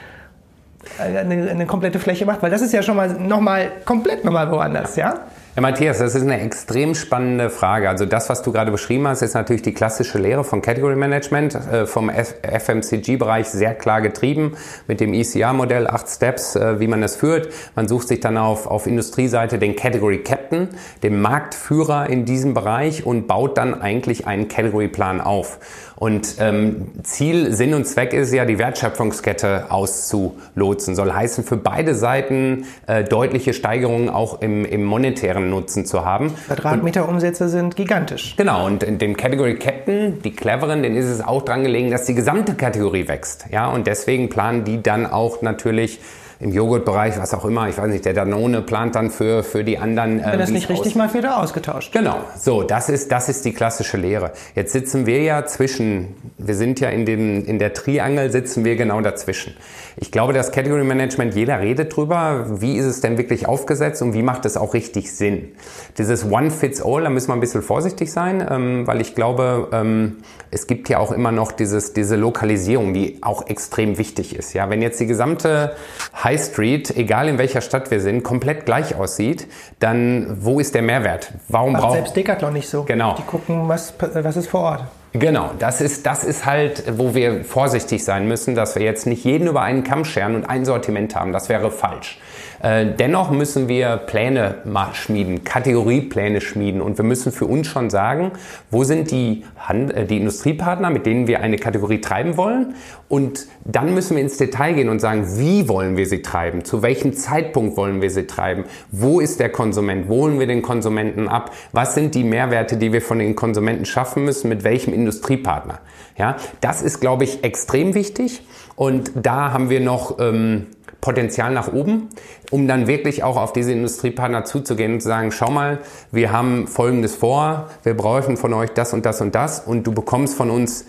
äh, eine, eine komplette Fläche macht, weil das ist ja schon mal nochmal komplett nochmal woanders, ja? Ja, Matthias, das ist eine extrem spannende Frage. Also das, was du gerade beschrieben hast, ist natürlich die klassische Lehre von Category Management, äh, vom FMCG-Bereich sehr klar getrieben mit dem ECR-Modell, acht Steps, äh, wie man das führt. Man sucht sich dann auf, auf Industrieseite den Category Captain, den Marktführer in diesem Bereich und baut dann eigentlich einen Category-Plan auf. Und ähm, Ziel, Sinn und Zweck ist ja, die Wertschöpfungskette auszulotsen. Soll heißen, für beide Seiten äh, deutliche Steigerungen auch im, im monetären Nutzen zu haben. Quadratmeterumsätze sind gigantisch. Genau, und in dem Category Captain, die Cleveren, denen ist es auch dran gelegen, dass die gesamte Kategorie wächst. Ja, und deswegen planen die dann auch natürlich im Joghurtbereich, was auch immer, ich weiß nicht, der Danone plant dann für, für die anderen. Äh, Wenn das nicht richtig mal wieder ausgetauscht. Genau, so, das ist, das ist die klassische Lehre. Jetzt sitzen wir ja zwischen, wir sind ja in, dem, in der Triangel, sitzen wir genau dazwischen. Ich glaube, das Category Management, jeder redet drüber, wie ist es denn wirklich aufgesetzt und wie macht es auch richtig Sinn. Dieses One Fits All, da müssen wir ein bisschen vorsichtig sein, ähm, weil ich glaube, ähm, es gibt ja auch immer noch dieses, diese Lokalisierung, die auch extrem wichtig ist. Ja, wenn jetzt die gesamte High Street, egal in welcher Stadt wir sind, komplett gleich aussieht, dann wo ist der Mehrwert? Warum braucht selbst Decathlon nicht so? Genau. Die gucken, was, was ist vor Ort. Genau, das ist, das ist halt, wo wir vorsichtig sein müssen, dass wir jetzt nicht jeden über einen Kamm scheren und ein Sortiment haben. Das wäre falsch. Äh, dennoch müssen wir Pläne schmieden, Kategoriepläne schmieden. Und wir müssen für uns schon sagen, wo sind die, Hand, äh, die Industriepartner, mit denen wir eine Kategorie treiben wollen? Und dann müssen wir ins Detail gehen und sagen, wie wollen wir sie treiben, zu welchem Zeitpunkt wollen wir sie treiben, wo ist der Konsument, wo holen wir den Konsumenten ab, was sind die Mehrwerte, die wir von den Konsumenten schaffen müssen, mit welchem Industriepartner. Ja, das ist, glaube ich, extrem wichtig. Und da haben wir noch ähm, Potenzial nach oben, um dann wirklich auch auf diese Industriepartner zuzugehen und zu sagen, schau mal, wir haben Folgendes vor, wir brauchen von euch das und das und das und du bekommst von uns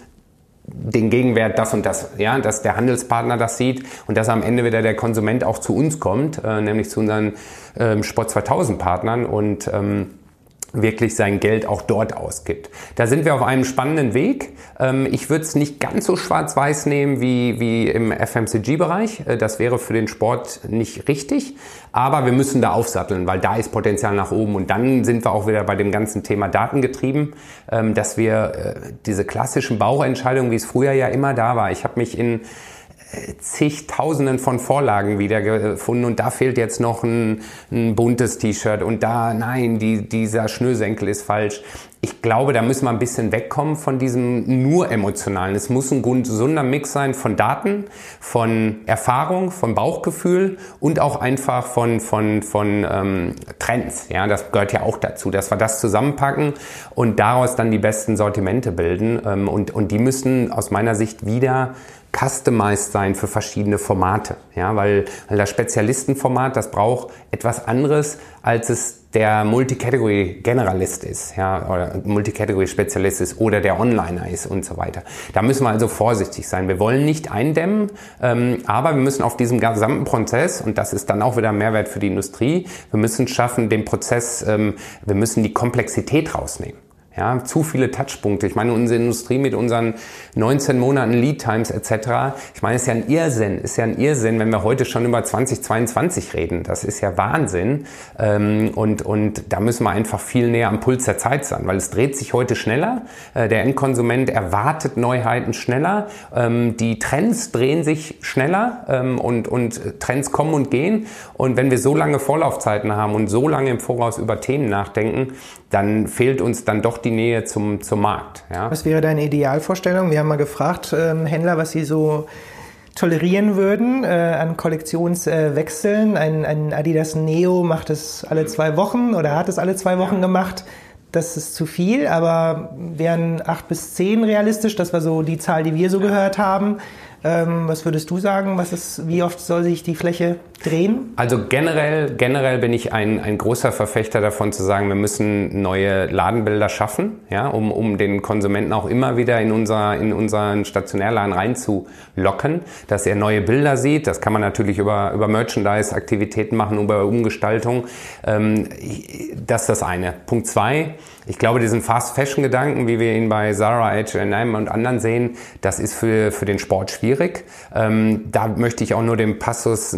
den Gegenwert das und das, ja, dass der Handelspartner das sieht und dass am Ende wieder der Konsument auch zu uns kommt, äh, nämlich zu unseren ähm, Sport 2000 Partnern und ähm, wirklich sein Geld auch dort ausgibt. Da sind wir auf einem spannenden Weg. Ähm, ich würde es nicht ganz so schwarz-weiß nehmen wie, wie im FMCG-Bereich. Äh, das wäre für den Sport nicht richtig. Aber wir müssen da aufsatteln, weil da ist Potenzial nach oben. Und dann sind wir auch wieder bei dem ganzen Thema Datengetrieben, ähm, dass wir äh, diese klassischen Bauchentscheidungen, wie es früher ja immer da war. Ich habe mich in zigtausenden von Vorlagen wiedergefunden und da fehlt jetzt noch ein, ein buntes T-Shirt und da, nein, die, dieser Schnürsenkel ist falsch. Ich glaube, da müssen wir ein bisschen wegkommen von diesem nur emotionalen. Es muss ein gesunder Mix sein von Daten, von Erfahrung, von Bauchgefühl und auch einfach von, von, von ähm, Trends. Ja, das gehört ja auch dazu, dass wir das zusammenpacken und daraus dann die besten Sortimente bilden. Ähm, und, und die müssen aus meiner Sicht wieder customized sein für verschiedene Formate. Ja, weil, weil das Spezialistenformat, das braucht etwas anderes, als es der Multicategory-Generalist ist, ja, oder Multicategory-Spezialist ist oder der Onliner ist und so weiter. Da müssen wir also vorsichtig sein. Wir wollen nicht eindämmen, ähm, aber wir müssen auf diesem gesamten Prozess, und das ist dann auch wieder Mehrwert für die Industrie, wir müssen schaffen, den Prozess, ähm, wir müssen die Komplexität rausnehmen. Ja, zu viele Touchpunkte. Ich meine, unsere Industrie mit unseren 19 Monaten Lead Times etc. Ich meine, es ist ja ein Irrsinn, ist ja ein Irrsinn, wenn wir heute schon über 2022 reden. Das ist ja Wahnsinn. Ähm, und, und da müssen wir einfach viel näher am Puls der Zeit sein, weil es dreht sich heute schneller. Äh, der Endkonsument erwartet Neuheiten schneller. Ähm, die Trends drehen sich schneller ähm, und, und Trends kommen und gehen. Und wenn wir so lange Vorlaufzeiten haben und so lange im Voraus über Themen nachdenken, dann fehlt uns dann doch die Nähe zum, zum Markt. Ja? Was wäre deine Idealvorstellung? Wir haben mal gefragt, ähm, Händler, was sie so tolerieren würden äh, an Kollektionswechseln. Äh, ein, ein Adidas Neo macht es alle zwei Wochen oder hat es alle zwei Wochen gemacht. Das ist zu viel, aber wären acht bis zehn realistisch. Das war so die Zahl, die wir so gehört haben. Ähm, was würdest du sagen? Was ist, wie oft soll sich die Fläche drehen? Also generell, generell bin ich ein, ein großer Verfechter davon zu sagen, wir müssen neue Ladenbilder schaffen, ja, um, um den Konsumenten auch immer wieder in, unser, in unseren Stationärladen reinzulocken, dass er neue Bilder sieht. Das kann man natürlich über, über Merchandise-Aktivitäten machen, über Umgestaltung. Ähm, das ist das eine. Punkt zwei, ich glaube, diesen Fast-Fashion-Gedanken, wie wir ihn bei Zara, H&M und anderen sehen, das ist für, für den Sport schwierig. Ähm, da möchte ich auch nur den Passus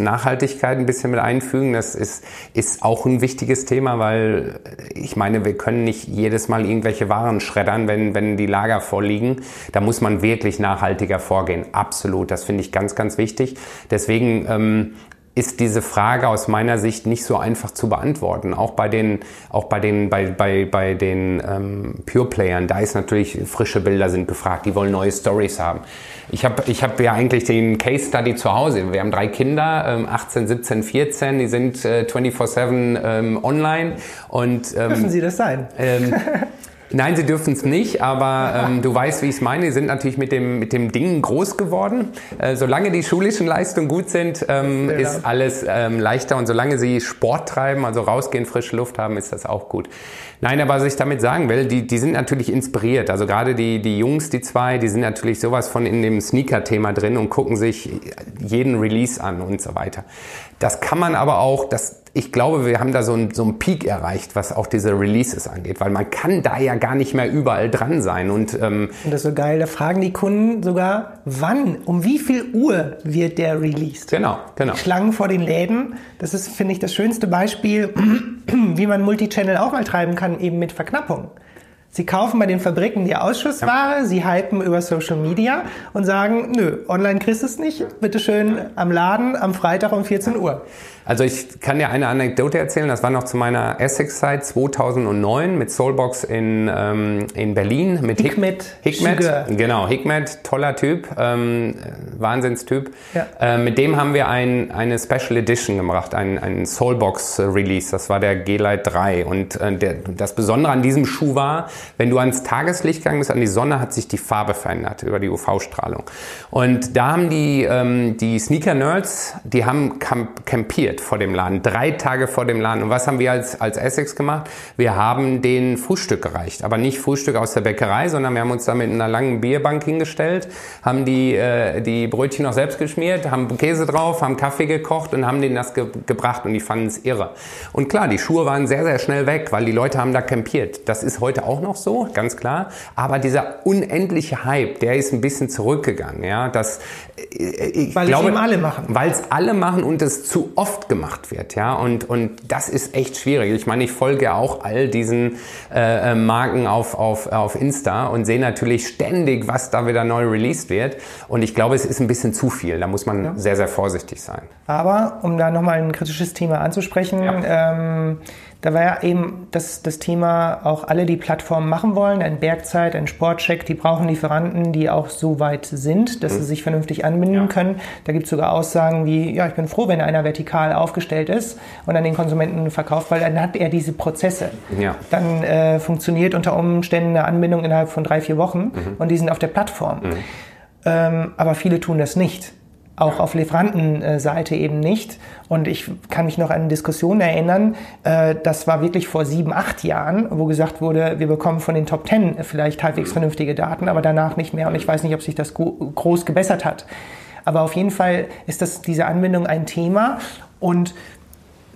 Nachhaltigkeit ein bisschen mit einfügen. Das ist, ist auch ein wichtiges Thema, weil ich meine, wir können nicht jedes Mal irgendwelche Waren schreddern, wenn, wenn die Lager vorliegen. Da muss man wirklich nachhaltiger vorgehen. Absolut. Das finde ich ganz, ganz wichtig. Deswegen ähm, ist diese Frage aus meiner Sicht nicht so einfach zu beantworten. Auch bei den, auch bei den, bei, bei, bei den ähm, Pure Playern, da ist natürlich frische Bilder sind gefragt, die wollen neue Stories haben. Ich habe ich hab ja eigentlich den Case Study zu Hause. Wir haben drei Kinder, ähm, 18, 17, 14, die sind äh, 24-7 ähm, online. Und, ähm, Dürfen Sie das sein? Ähm, Nein, sie dürfen es nicht, aber ähm, du weißt, wie ich es meine. Sie sind natürlich mit dem, mit dem Ding groß geworden. Äh, solange die schulischen Leistungen gut sind, ähm, ist alles ähm, leichter. Und solange sie Sport treiben, also rausgehen, frische Luft haben, ist das auch gut. Nein, aber was ich damit sagen will, die, die sind natürlich inspiriert. Also gerade die, die Jungs, die zwei, die sind natürlich sowas von in dem Sneaker-Thema drin und gucken sich jeden Release an und so weiter. Das kann man aber auch, das, ich glaube, wir haben da so einen, so einen Peak erreicht, was auch diese Releases angeht, weil man kann da ja gar nicht mehr überall dran sein. Und, ähm, und das ist so geil, da fragen die Kunden sogar, wann, um wie viel Uhr wird der released? Genau, genau. Die Schlangen vor den Läden, das ist, finde ich, das schönste Beispiel, wie man Multichannel auch mal treiben kann, eben mit Verknappung. Sie kaufen bei den Fabriken die Ausschussware, ja. sie hypen über Social Media und sagen, nö, online kriegst du es nicht, bitteschön am Laden am Freitag um 14 Uhr. Also ich kann dir eine Anekdote erzählen, das war noch zu meiner Essex-Zeit 2009 mit Soulbox in, ähm, in Berlin mit Hikmet. Hikmet, genau, Hikmet, toller Typ, ähm, Wahnsinnstyp. Ja. Äh, mit dem haben wir ein, eine Special Edition gemacht, ein, ein Soulbox-Release, das war der G-Lite 3 und äh, der, das Besondere an diesem Schuh war, wenn du ans Tageslicht gegangen bist, an die Sonne, hat sich die Farbe verändert über die UV-Strahlung. Und da haben die, ähm, die Sneaker-Nerds, die haben campiert vor dem Laden, drei Tage vor dem Laden. Und was haben wir als, als Essex gemacht? Wir haben den Frühstück gereicht, aber nicht Frühstück aus der Bäckerei, sondern wir haben uns da mit einer langen Bierbank hingestellt, haben die, äh, die Brötchen noch selbst geschmiert, haben Käse drauf, haben Kaffee gekocht und haben denen das ge gebracht und die fanden es irre. Und klar, die Schuhe waren sehr, sehr schnell weg, weil die Leute haben da campiert. Das ist heute auch noch so, ganz klar. Aber dieser unendliche Hype, der ist ein bisschen zurückgegangen. Ja, das, äh, ich weil glaube, es alle machen. Weil es alle machen und es zu oft gemacht wird. Ja, und, und das ist echt schwierig. Ich meine, ich folge auch all diesen äh, äh Marken auf, auf, auf Insta und sehe natürlich ständig, was da wieder neu released wird. Und ich glaube, es ist ein bisschen zu viel. Da muss man ja. sehr, sehr vorsichtig sein. Aber um da nochmal ein kritisches Thema anzusprechen, ja. ähm, da war ja eben das, das Thema, auch alle die Plattformen machen wollen, ein Bergzeit, ein Sportcheck, die brauchen Lieferanten, die auch so weit sind, dass mhm. sie sich vernünftig anbinden ja. können. Da gibt es sogar Aussagen wie, ja, ich bin froh, wenn einer vertikal aufgestellt ist und an den Konsumenten verkauft, weil dann hat er diese Prozesse. Ja. Dann äh, funktioniert unter Umständen eine Anbindung innerhalb von drei, vier Wochen mhm. und die sind auf der Plattform. Mhm. Ähm, aber viele tun das nicht auch auf Lieferantenseite eben nicht. Und ich kann mich noch an Diskussionen erinnern, äh, das war wirklich vor sieben, acht Jahren, wo gesagt wurde, wir bekommen von den Top Ten vielleicht halbwegs vernünftige Daten, aber danach nicht mehr. Und ich weiß nicht, ob sich das groß gebessert hat. Aber auf jeden Fall ist das, diese Anbindung ein Thema. Und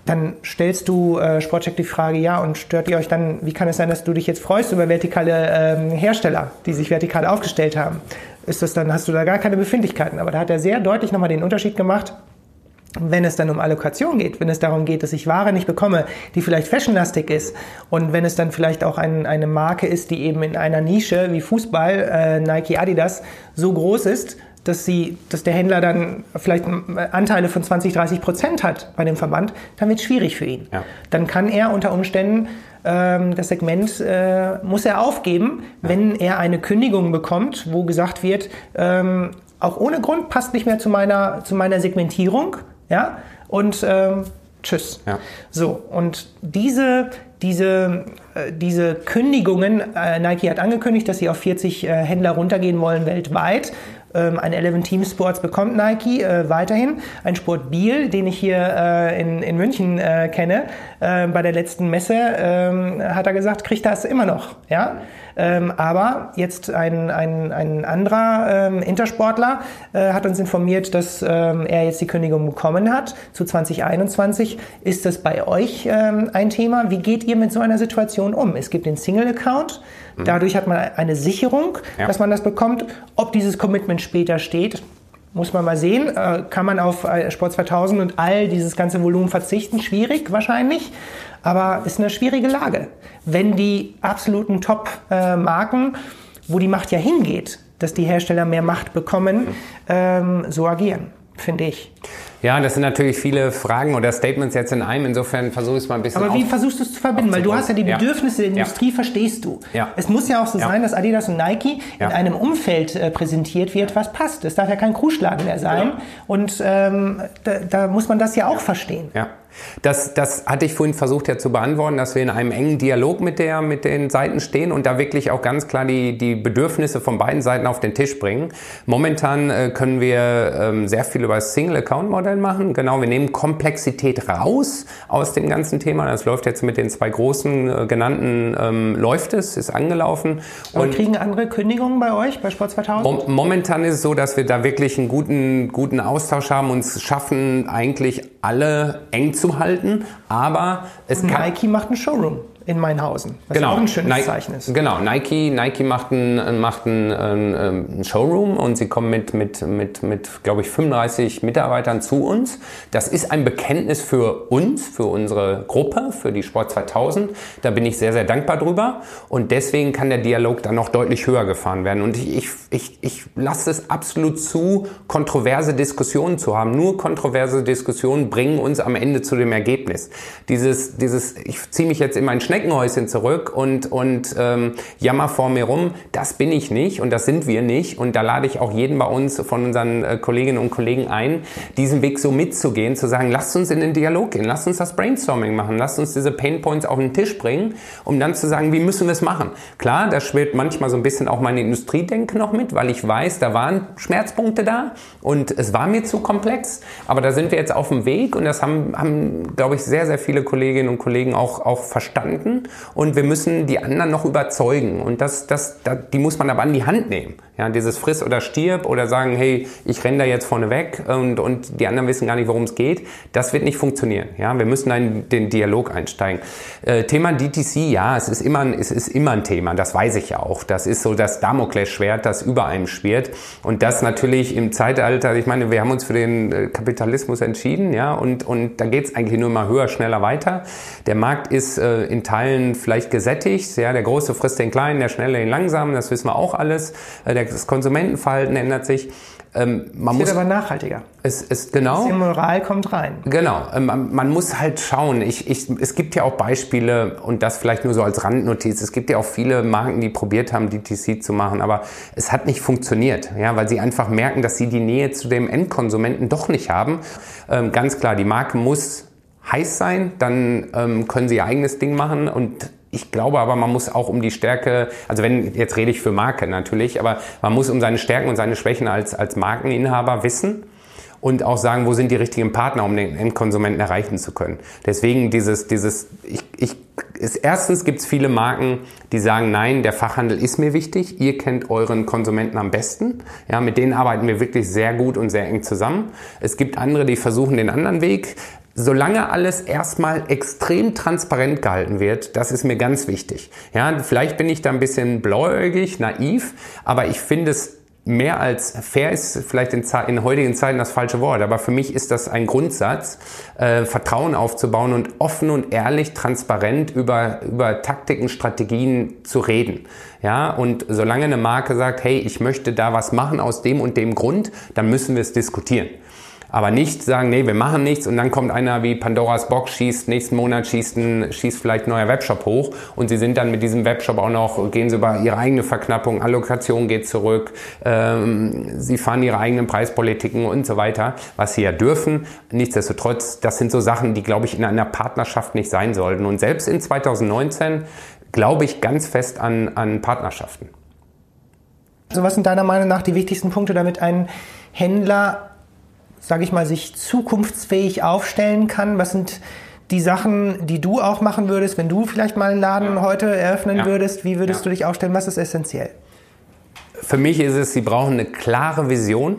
dann stellst du äh, Sportcheck die Frage, ja, und stört ihr euch dann, wie kann es sein, dass du dich jetzt freust über vertikale ähm, Hersteller, die sich vertikal aufgestellt haben? ist das dann, hast du da gar keine Befindlichkeiten. Aber da hat er sehr deutlich nochmal den Unterschied gemacht, wenn es dann um Allokation geht, wenn es darum geht, dass ich Ware nicht bekomme, die vielleicht fashionlastig ist und wenn es dann vielleicht auch ein, eine Marke ist, die eben in einer Nische wie Fußball, äh, Nike, Adidas so groß ist, dass, sie, dass der Händler dann vielleicht Anteile von 20, 30 Prozent hat bei dem Verband, dann wird es schwierig für ihn. Ja. Dann kann er unter Umständen ähm, das Segment äh, muss er aufgeben, ja. wenn er eine Kündigung bekommt, wo gesagt wird, ähm, auch ohne Grund passt nicht mehr zu meiner, zu meiner Segmentierung. Ja? Und ähm, tschüss. Ja. So, und diese, diese, äh, diese Kündigungen, äh, Nike hat angekündigt, dass sie auf 40 äh, Händler runtergehen wollen weltweit. Ähm, ein 11 Team Sports bekommt Nike äh, weiterhin. Ein Sport Biel, den ich hier äh, in, in München äh, kenne, äh, bei der letzten Messe, ähm, hat er gesagt, kriegt das immer noch. Ja? Ähm, aber jetzt ein, ein, ein anderer ähm, Intersportler äh, hat uns informiert, dass ähm, er jetzt die Kündigung bekommen hat zu 2021. Ist das bei euch ähm, ein Thema? Wie geht ihr mit so einer Situation um? Es gibt den Single-Account. Mhm. Dadurch hat man eine Sicherung, ja. dass man das bekommt. Ob dieses Commitment später steht, muss man mal sehen. Äh, kann man auf äh, Sport 2000 und all dieses ganze Volumen verzichten? Schwierig wahrscheinlich. Aber ist eine schwierige Lage. Wenn die absoluten Top-Marken, wo die Macht ja hingeht, dass die Hersteller mehr Macht bekommen, ähm, so agieren, finde ich. Ja, das sind natürlich viele Fragen oder Statements jetzt in einem. Insofern versuche ich es mal ein bisschen Aber wie versuchst du es zu verbinden? Weil du hast ja die Bedürfnisse ja. der Industrie, ja. verstehst du. Ja. Es muss ja auch so sein, dass Adidas und Nike in einem Umfeld äh, präsentiert wird, was passt. Es darf ja kein Kruschlagen mehr sein. Und ähm, da, da, muss man das ja auch verstehen. Ja. Das, das hatte ich vorhin versucht ja zu beantworten, dass wir in einem engen Dialog mit, der, mit den Seiten stehen und da wirklich auch ganz klar die, die Bedürfnisse von beiden Seiten auf den Tisch bringen. Momentan äh, können wir ähm, sehr viel über das Single-Account-Modell machen. Genau, wir nehmen Komplexität raus aus dem ganzen Thema. Das läuft jetzt mit den zwei großen äh, genannten, ähm, läuft es, ist angelaufen. Und, und kriegen andere Kündigungen bei euch, bei Sport 2000? Momentan ist es so, dass wir da wirklich einen guten, guten Austausch haben und es schaffen eigentlich alle eng zu halten, aber es Und kann... Nike macht einen Showroom in Meinhausen, was genau. auch ein schönes Nike, Zeichen ist. Genau, Nike, Nike macht einen, macht einen, einen Showroom und sie kommen mit, mit, mit, mit glaube ich, 35 Mitarbeitern zu uns. Das ist ein Bekenntnis für uns, für unsere Gruppe, für die Sport 2000. Da bin ich sehr, sehr dankbar drüber und deswegen kann der Dialog dann noch deutlich höher gefahren werden. Und ich, ich, ich, ich lasse es absolut zu, kontroverse Diskussionen zu haben. Nur kontroverse Diskussionen bringen uns am Ende zu dem Ergebnis. Dieses, dieses ich ziehe mich jetzt in meinen Schnitt Schneckenhäuschen zurück und, und ähm, jammer vor mir rum. Das bin ich nicht und das sind wir nicht. Und da lade ich auch jeden bei uns von unseren äh, Kolleginnen und Kollegen ein, diesen Weg so mitzugehen, zu sagen, lasst uns in den Dialog gehen, lasst uns das Brainstorming machen, lasst uns diese Pain Points auf den Tisch bringen, um dann zu sagen, wie müssen wir es machen. Klar, da schwirrt manchmal so ein bisschen auch meine Industriedenke noch mit, weil ich weiß, da waren Schmerzpunkte da und es war mir zu komplex. Aber da sind wir jetzt auf dem Weg und das haben, haben glaube ich, sehr, sehr viele Kolleginnen und Kollegen auch, auch verstanden. Und wir müssen die anderen noch überzeugen. Und das, das, das, die muss man aber an die Hand nehmen. Ja, dieses Friss oder stirb oder sagen, hey, ich renne da jetzt vorne weg und, und die anderen wissen gar nicht, worum es geht. Das wird nicht funktionieren. Ja, wir müssen in den Dialog einsteigen. Äh, Thema DTC, ja, es ist immer, ein, es ist immer ein Thema. Das weiß ich ja auch. Das ist so das Damoklesschwert, das über einem schwert. Und das natürlich im Zeitalter, ich meine, wir haben uns für den äh, Kapitalismus entschieden, ja, und, und da geht's eigentlich nur mal höher, schneller weiter. Der Markt ist äh, in Teilen vielleicht gesättigt. Ja, der Große frisst den Kleinen, der Schnelle den Langsamen, das wissen wir auch alles. Äh, das Konsumentenverhalten ändert sich. Ähm, man es wird muss, aber nachhaltiger. Es ist genau. Die Moral kommt rein. Genau. Ähm, man muss halt schauen. Ich, ich, es gibt ja auch Beispiele und das vielleicht nur so als Randnotiz. Es gibt ja auch viele Marken, die probiert haben, DTC zu machen, aber es hat nicht funktioniert, ja, weil sie einfach merken, dass sie die Nähe zu dem Endkonsumenten doch nicht haben. Ähm, ganz klar, die Marke muss heiß sein, dann ähm, können sie ihr eigenes Ding machen und ich glaube aber, man muss auch um die Stärke, also wenn, jetzt rede ich für Marke natürlich, aber man muss um seine Stärken und seine Schwächen als, als Markeninhaber wissen und auch sagen, wo sind die richtigen Partner, um den Endkonsumenten erreichen zu können. Deswegen dieses, dieses, ich, ich, ist, erstens gibt es viele Marken, die sagen, nein, der Fachhandel ist mir wichtig, ihr kennt euren Konsumenten am besten. Ja, mit denen arbeiten wir wirklich sehr gut und sehr eng zusammen. Es gibt andere, die versuchen den anderen Weg. Solange alles erstmal extrem transparent gehalten wird, das ist mir ganz wichtig. Ja, vielleicht bin ich da ein bisschen blauäugig, naiv, aber ich finde es mehr als fair ist vielleicht in, in, heutigen Zeiten das falsche Wort, aber für mich ist das ein Grundsatz, äh, Vertrauen aufzubauen und offen und ehrlich, transparent über, über Taktiken, Strategien zu reden. Ja, und solange eine Marke sagt, hey, ich möchte da was machen aus dem und dem Grund, dann müssen wir es diskutieren. Aber nicht sagen, nee, wir machen nichts und dann kommt einer wie Pandoras Box, schießt, nächsten Monat schießt, ein, schießt vielleicht ein neuer Webshop hoch und sie sind dann mit diesem Webshop auch noch, gehen sie über ihre eigene Verknappung, Allokation geht zurück, ähm, sie fahren ihre eigenen Preispolitiken und so weiter, was sie ja dürfen. Nichtsdestotrotz, das sind so Sachen, die, glaube ich, in einer Partnerschaft nicht sein sollten. Und selbst in 2019 glaube ich ganz fest an, an Partnerschaften. Also was sind deiner Meinung nach die wichtigsten Punkte, damit ein Händler sage ich mal, sich zukunftsfähig aufstellen kann? Was sind die Sachen, die du auch machen würdest, wenn du vielleicht mal einen Laden ja. heute eröffnen ja. würdest? Wie würdest ja. du dich aufstellen? Was ist essentiell? Für mich ist es, sie brauchen eine klare Vision,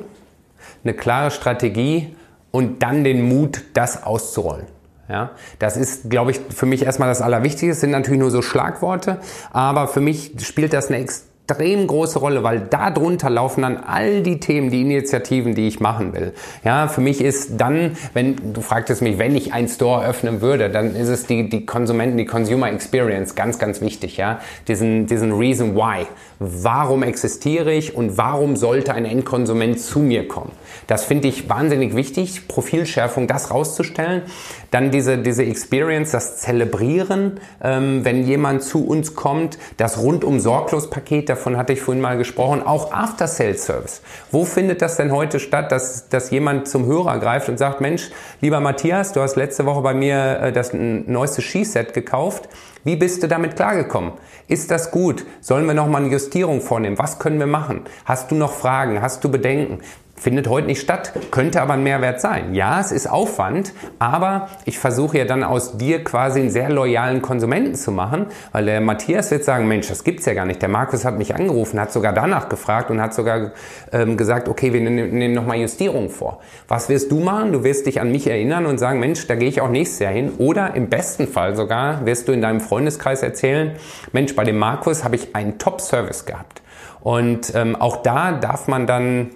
eine klare Strategie und dann den Mut, das auszurollen. Ja, das ist, glaube ich, für mich erstmal das Allerwichtigste. Das sind natürlich nur so Schlagworte, aber für mich spielt das eine extrem extrem große Rolle, weil darunter laufen dann all die Themen, die Initiativen, die ich machen will. Ja, für mich ist dann, wenn du fragtest mich, wenn ich ein Store öffnen würde, dann ist es die, die Konsumenten, die Consumer Experience ganz, ganz wichtig. Ja, diesen, diesen Reason Why. Warum existiere ich und warum sollte ein Endkonsument zu mir kommen? Das finde ich wahnsinnig wichtig, Profilschärfung, das rauszustellen. Dann diese, diese Experience, das Zelebrieren, ähm, wenn jemand zu uns kommt, das rundum sorglos Paket, davon hatte ich vorhin mal gesprochen, auch After Sales Service. Wo findet das denn heute statt, dass, dass jemand zum Hörer greift und sagt, Mensch, lieber Matthias, du hast letzte Woche bei mir äh, das neueste Skiset gekauft. Wie bist du damit klargekommen? Ist das gut? Sollen wir nochmal eine Justierung vornehmen? Was können wir machen? Hast du noch Fragen? Hast du Bedenken? Findet heute nicht statt, könnte aber ein Mehrwert sein. Ja, es ist Aufwand, aber ich versuche ja dann aus dir quasi einen sehr loyalen Konsumenten zu machen, weil der Matthias wird sagen, Mensch, das gibt's ja gar nicht. Der Markus hat mich angerufen, hat sogar danach gefragt und hat sogar ähm, gesagt, okay, wir nehmen, nochmal Justierung vor. Was wirst du machen? Du wirst dich an mich erinnern und sagen, Mensch, da gehe ich auch nächstes Jahr hin. Oder im besten Fall sogar wirst du in deinem Freundeskreis erzählen, Mensch, bei dem Markus habe ich einen Top-Service gehabt. Und ähm, auch da darf man dann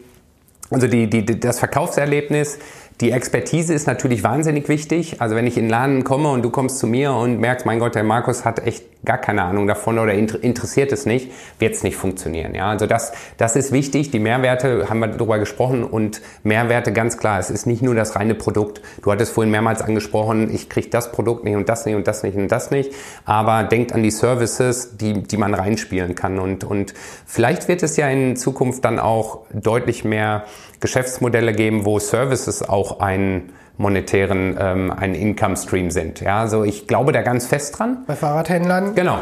also die, die, das Verkaufserlebnis, die Expertise ist natürlich wahnsinnig wichtig. Also wenn ich in den Laden komme und du kommst zu mir und merkst, mein Gott, der Markus hat echt gar keine Ahnung davon oder interessiert es nicht, wird es nicht funktionieren. Ja, also das, das ist wichtig. Die Mehrwerte haben wir darüber gesprochen und Mehrwerte ganz klar. Es ist nicht nur das reine Produkt. Du hattest vorhin mehrmals angesprochen, ich kriege das Produkt nicht und das nicht und das nicht und das nicht. Aber denkt an die Services, die, die man reinspielen kann und, und vielleicht wird es ja in Zukunft dann auch deutlich mehr Geschäftsmodelle geben, wo Services auch ein monetären ähm, ein Income Stream sind. Ja, also ich glaube da ganz fest dran. Bei Fahrradhändlern? Genau.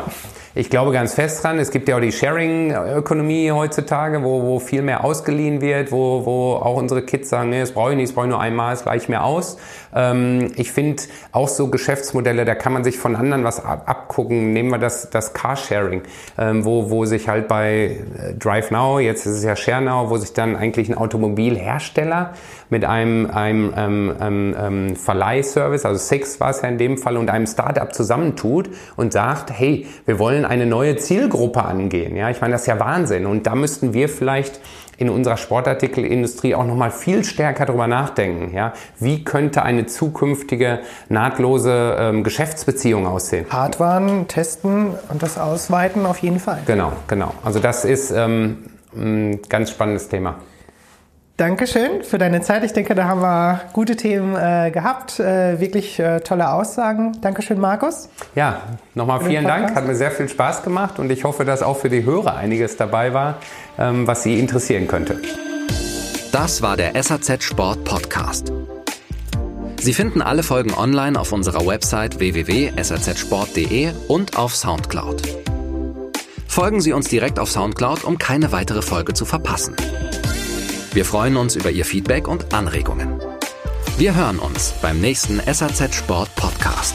Ich glaube ganz fest dran. Es gibt ja auch die Sharing-Ökonomie heutzutage, wo, wo viel mehr ausgeliehen wird, wo, wo auch unsere Kids sagen, nee, das brauche ich nicht, das brauche ich nur einmal, es gleich mehr aus. Ähm, ich finde auch so Geschäftsmodelle, da kann man sich von anderen was ab abgucken. Nehmen wir das, das Carsharing, ähm, wo, wo sich halt bei äh, Drive Now, jetzt ist es ja Share Now, wo sich dann eigentlich ein Automobilhersteller mit einem, einem ähm, ähm, ähm, Verleihservice, also Six war es ja in dem Fall, und einem Startup zusammentut und sagt, hey, wir wollen eine neue Zielgruppe angehen. Ja, ich meine, das ist ja Wahnsinn. Und da müssten wir vielleicht in unserer Sportartikelindustrie auch nochmal viel stärker darüber nachdenken. Ja? Wie könnte eine zukünftige nahtlose ähm, Geschäftsbeziehung aussehen? Hardwaren testen und das ausweiten auf jeden Fall. Genau, genau. Also das ist ähm, ein ganz spannendes Thema. Dankeschön für deine Zeit. Ich denke, da haben wir gute Themen äh, gehabt, äh, wirklich äh, tolle Aussagen. Dankeschön, Markus. Ja, nochmal vielen Dank. Hat mir sehr viel Spaß gemacht und ich hoffe, dass auch für die Hörer einiges dabei war, ähm, was sie interessieren könnte. Das war der SAZ Sport Podcast. Sie finden alle Folgen online auf unserer Website www.sazsport.de und auf Soundcloud. Folgen Sie uns direkt auf Soundcloud, um keine weitere Folge zu verpassen. Wir freuen uns über Ihr Feedback und Anregungen. Wir hören uns beim nächsten SAZ Sport Podcast.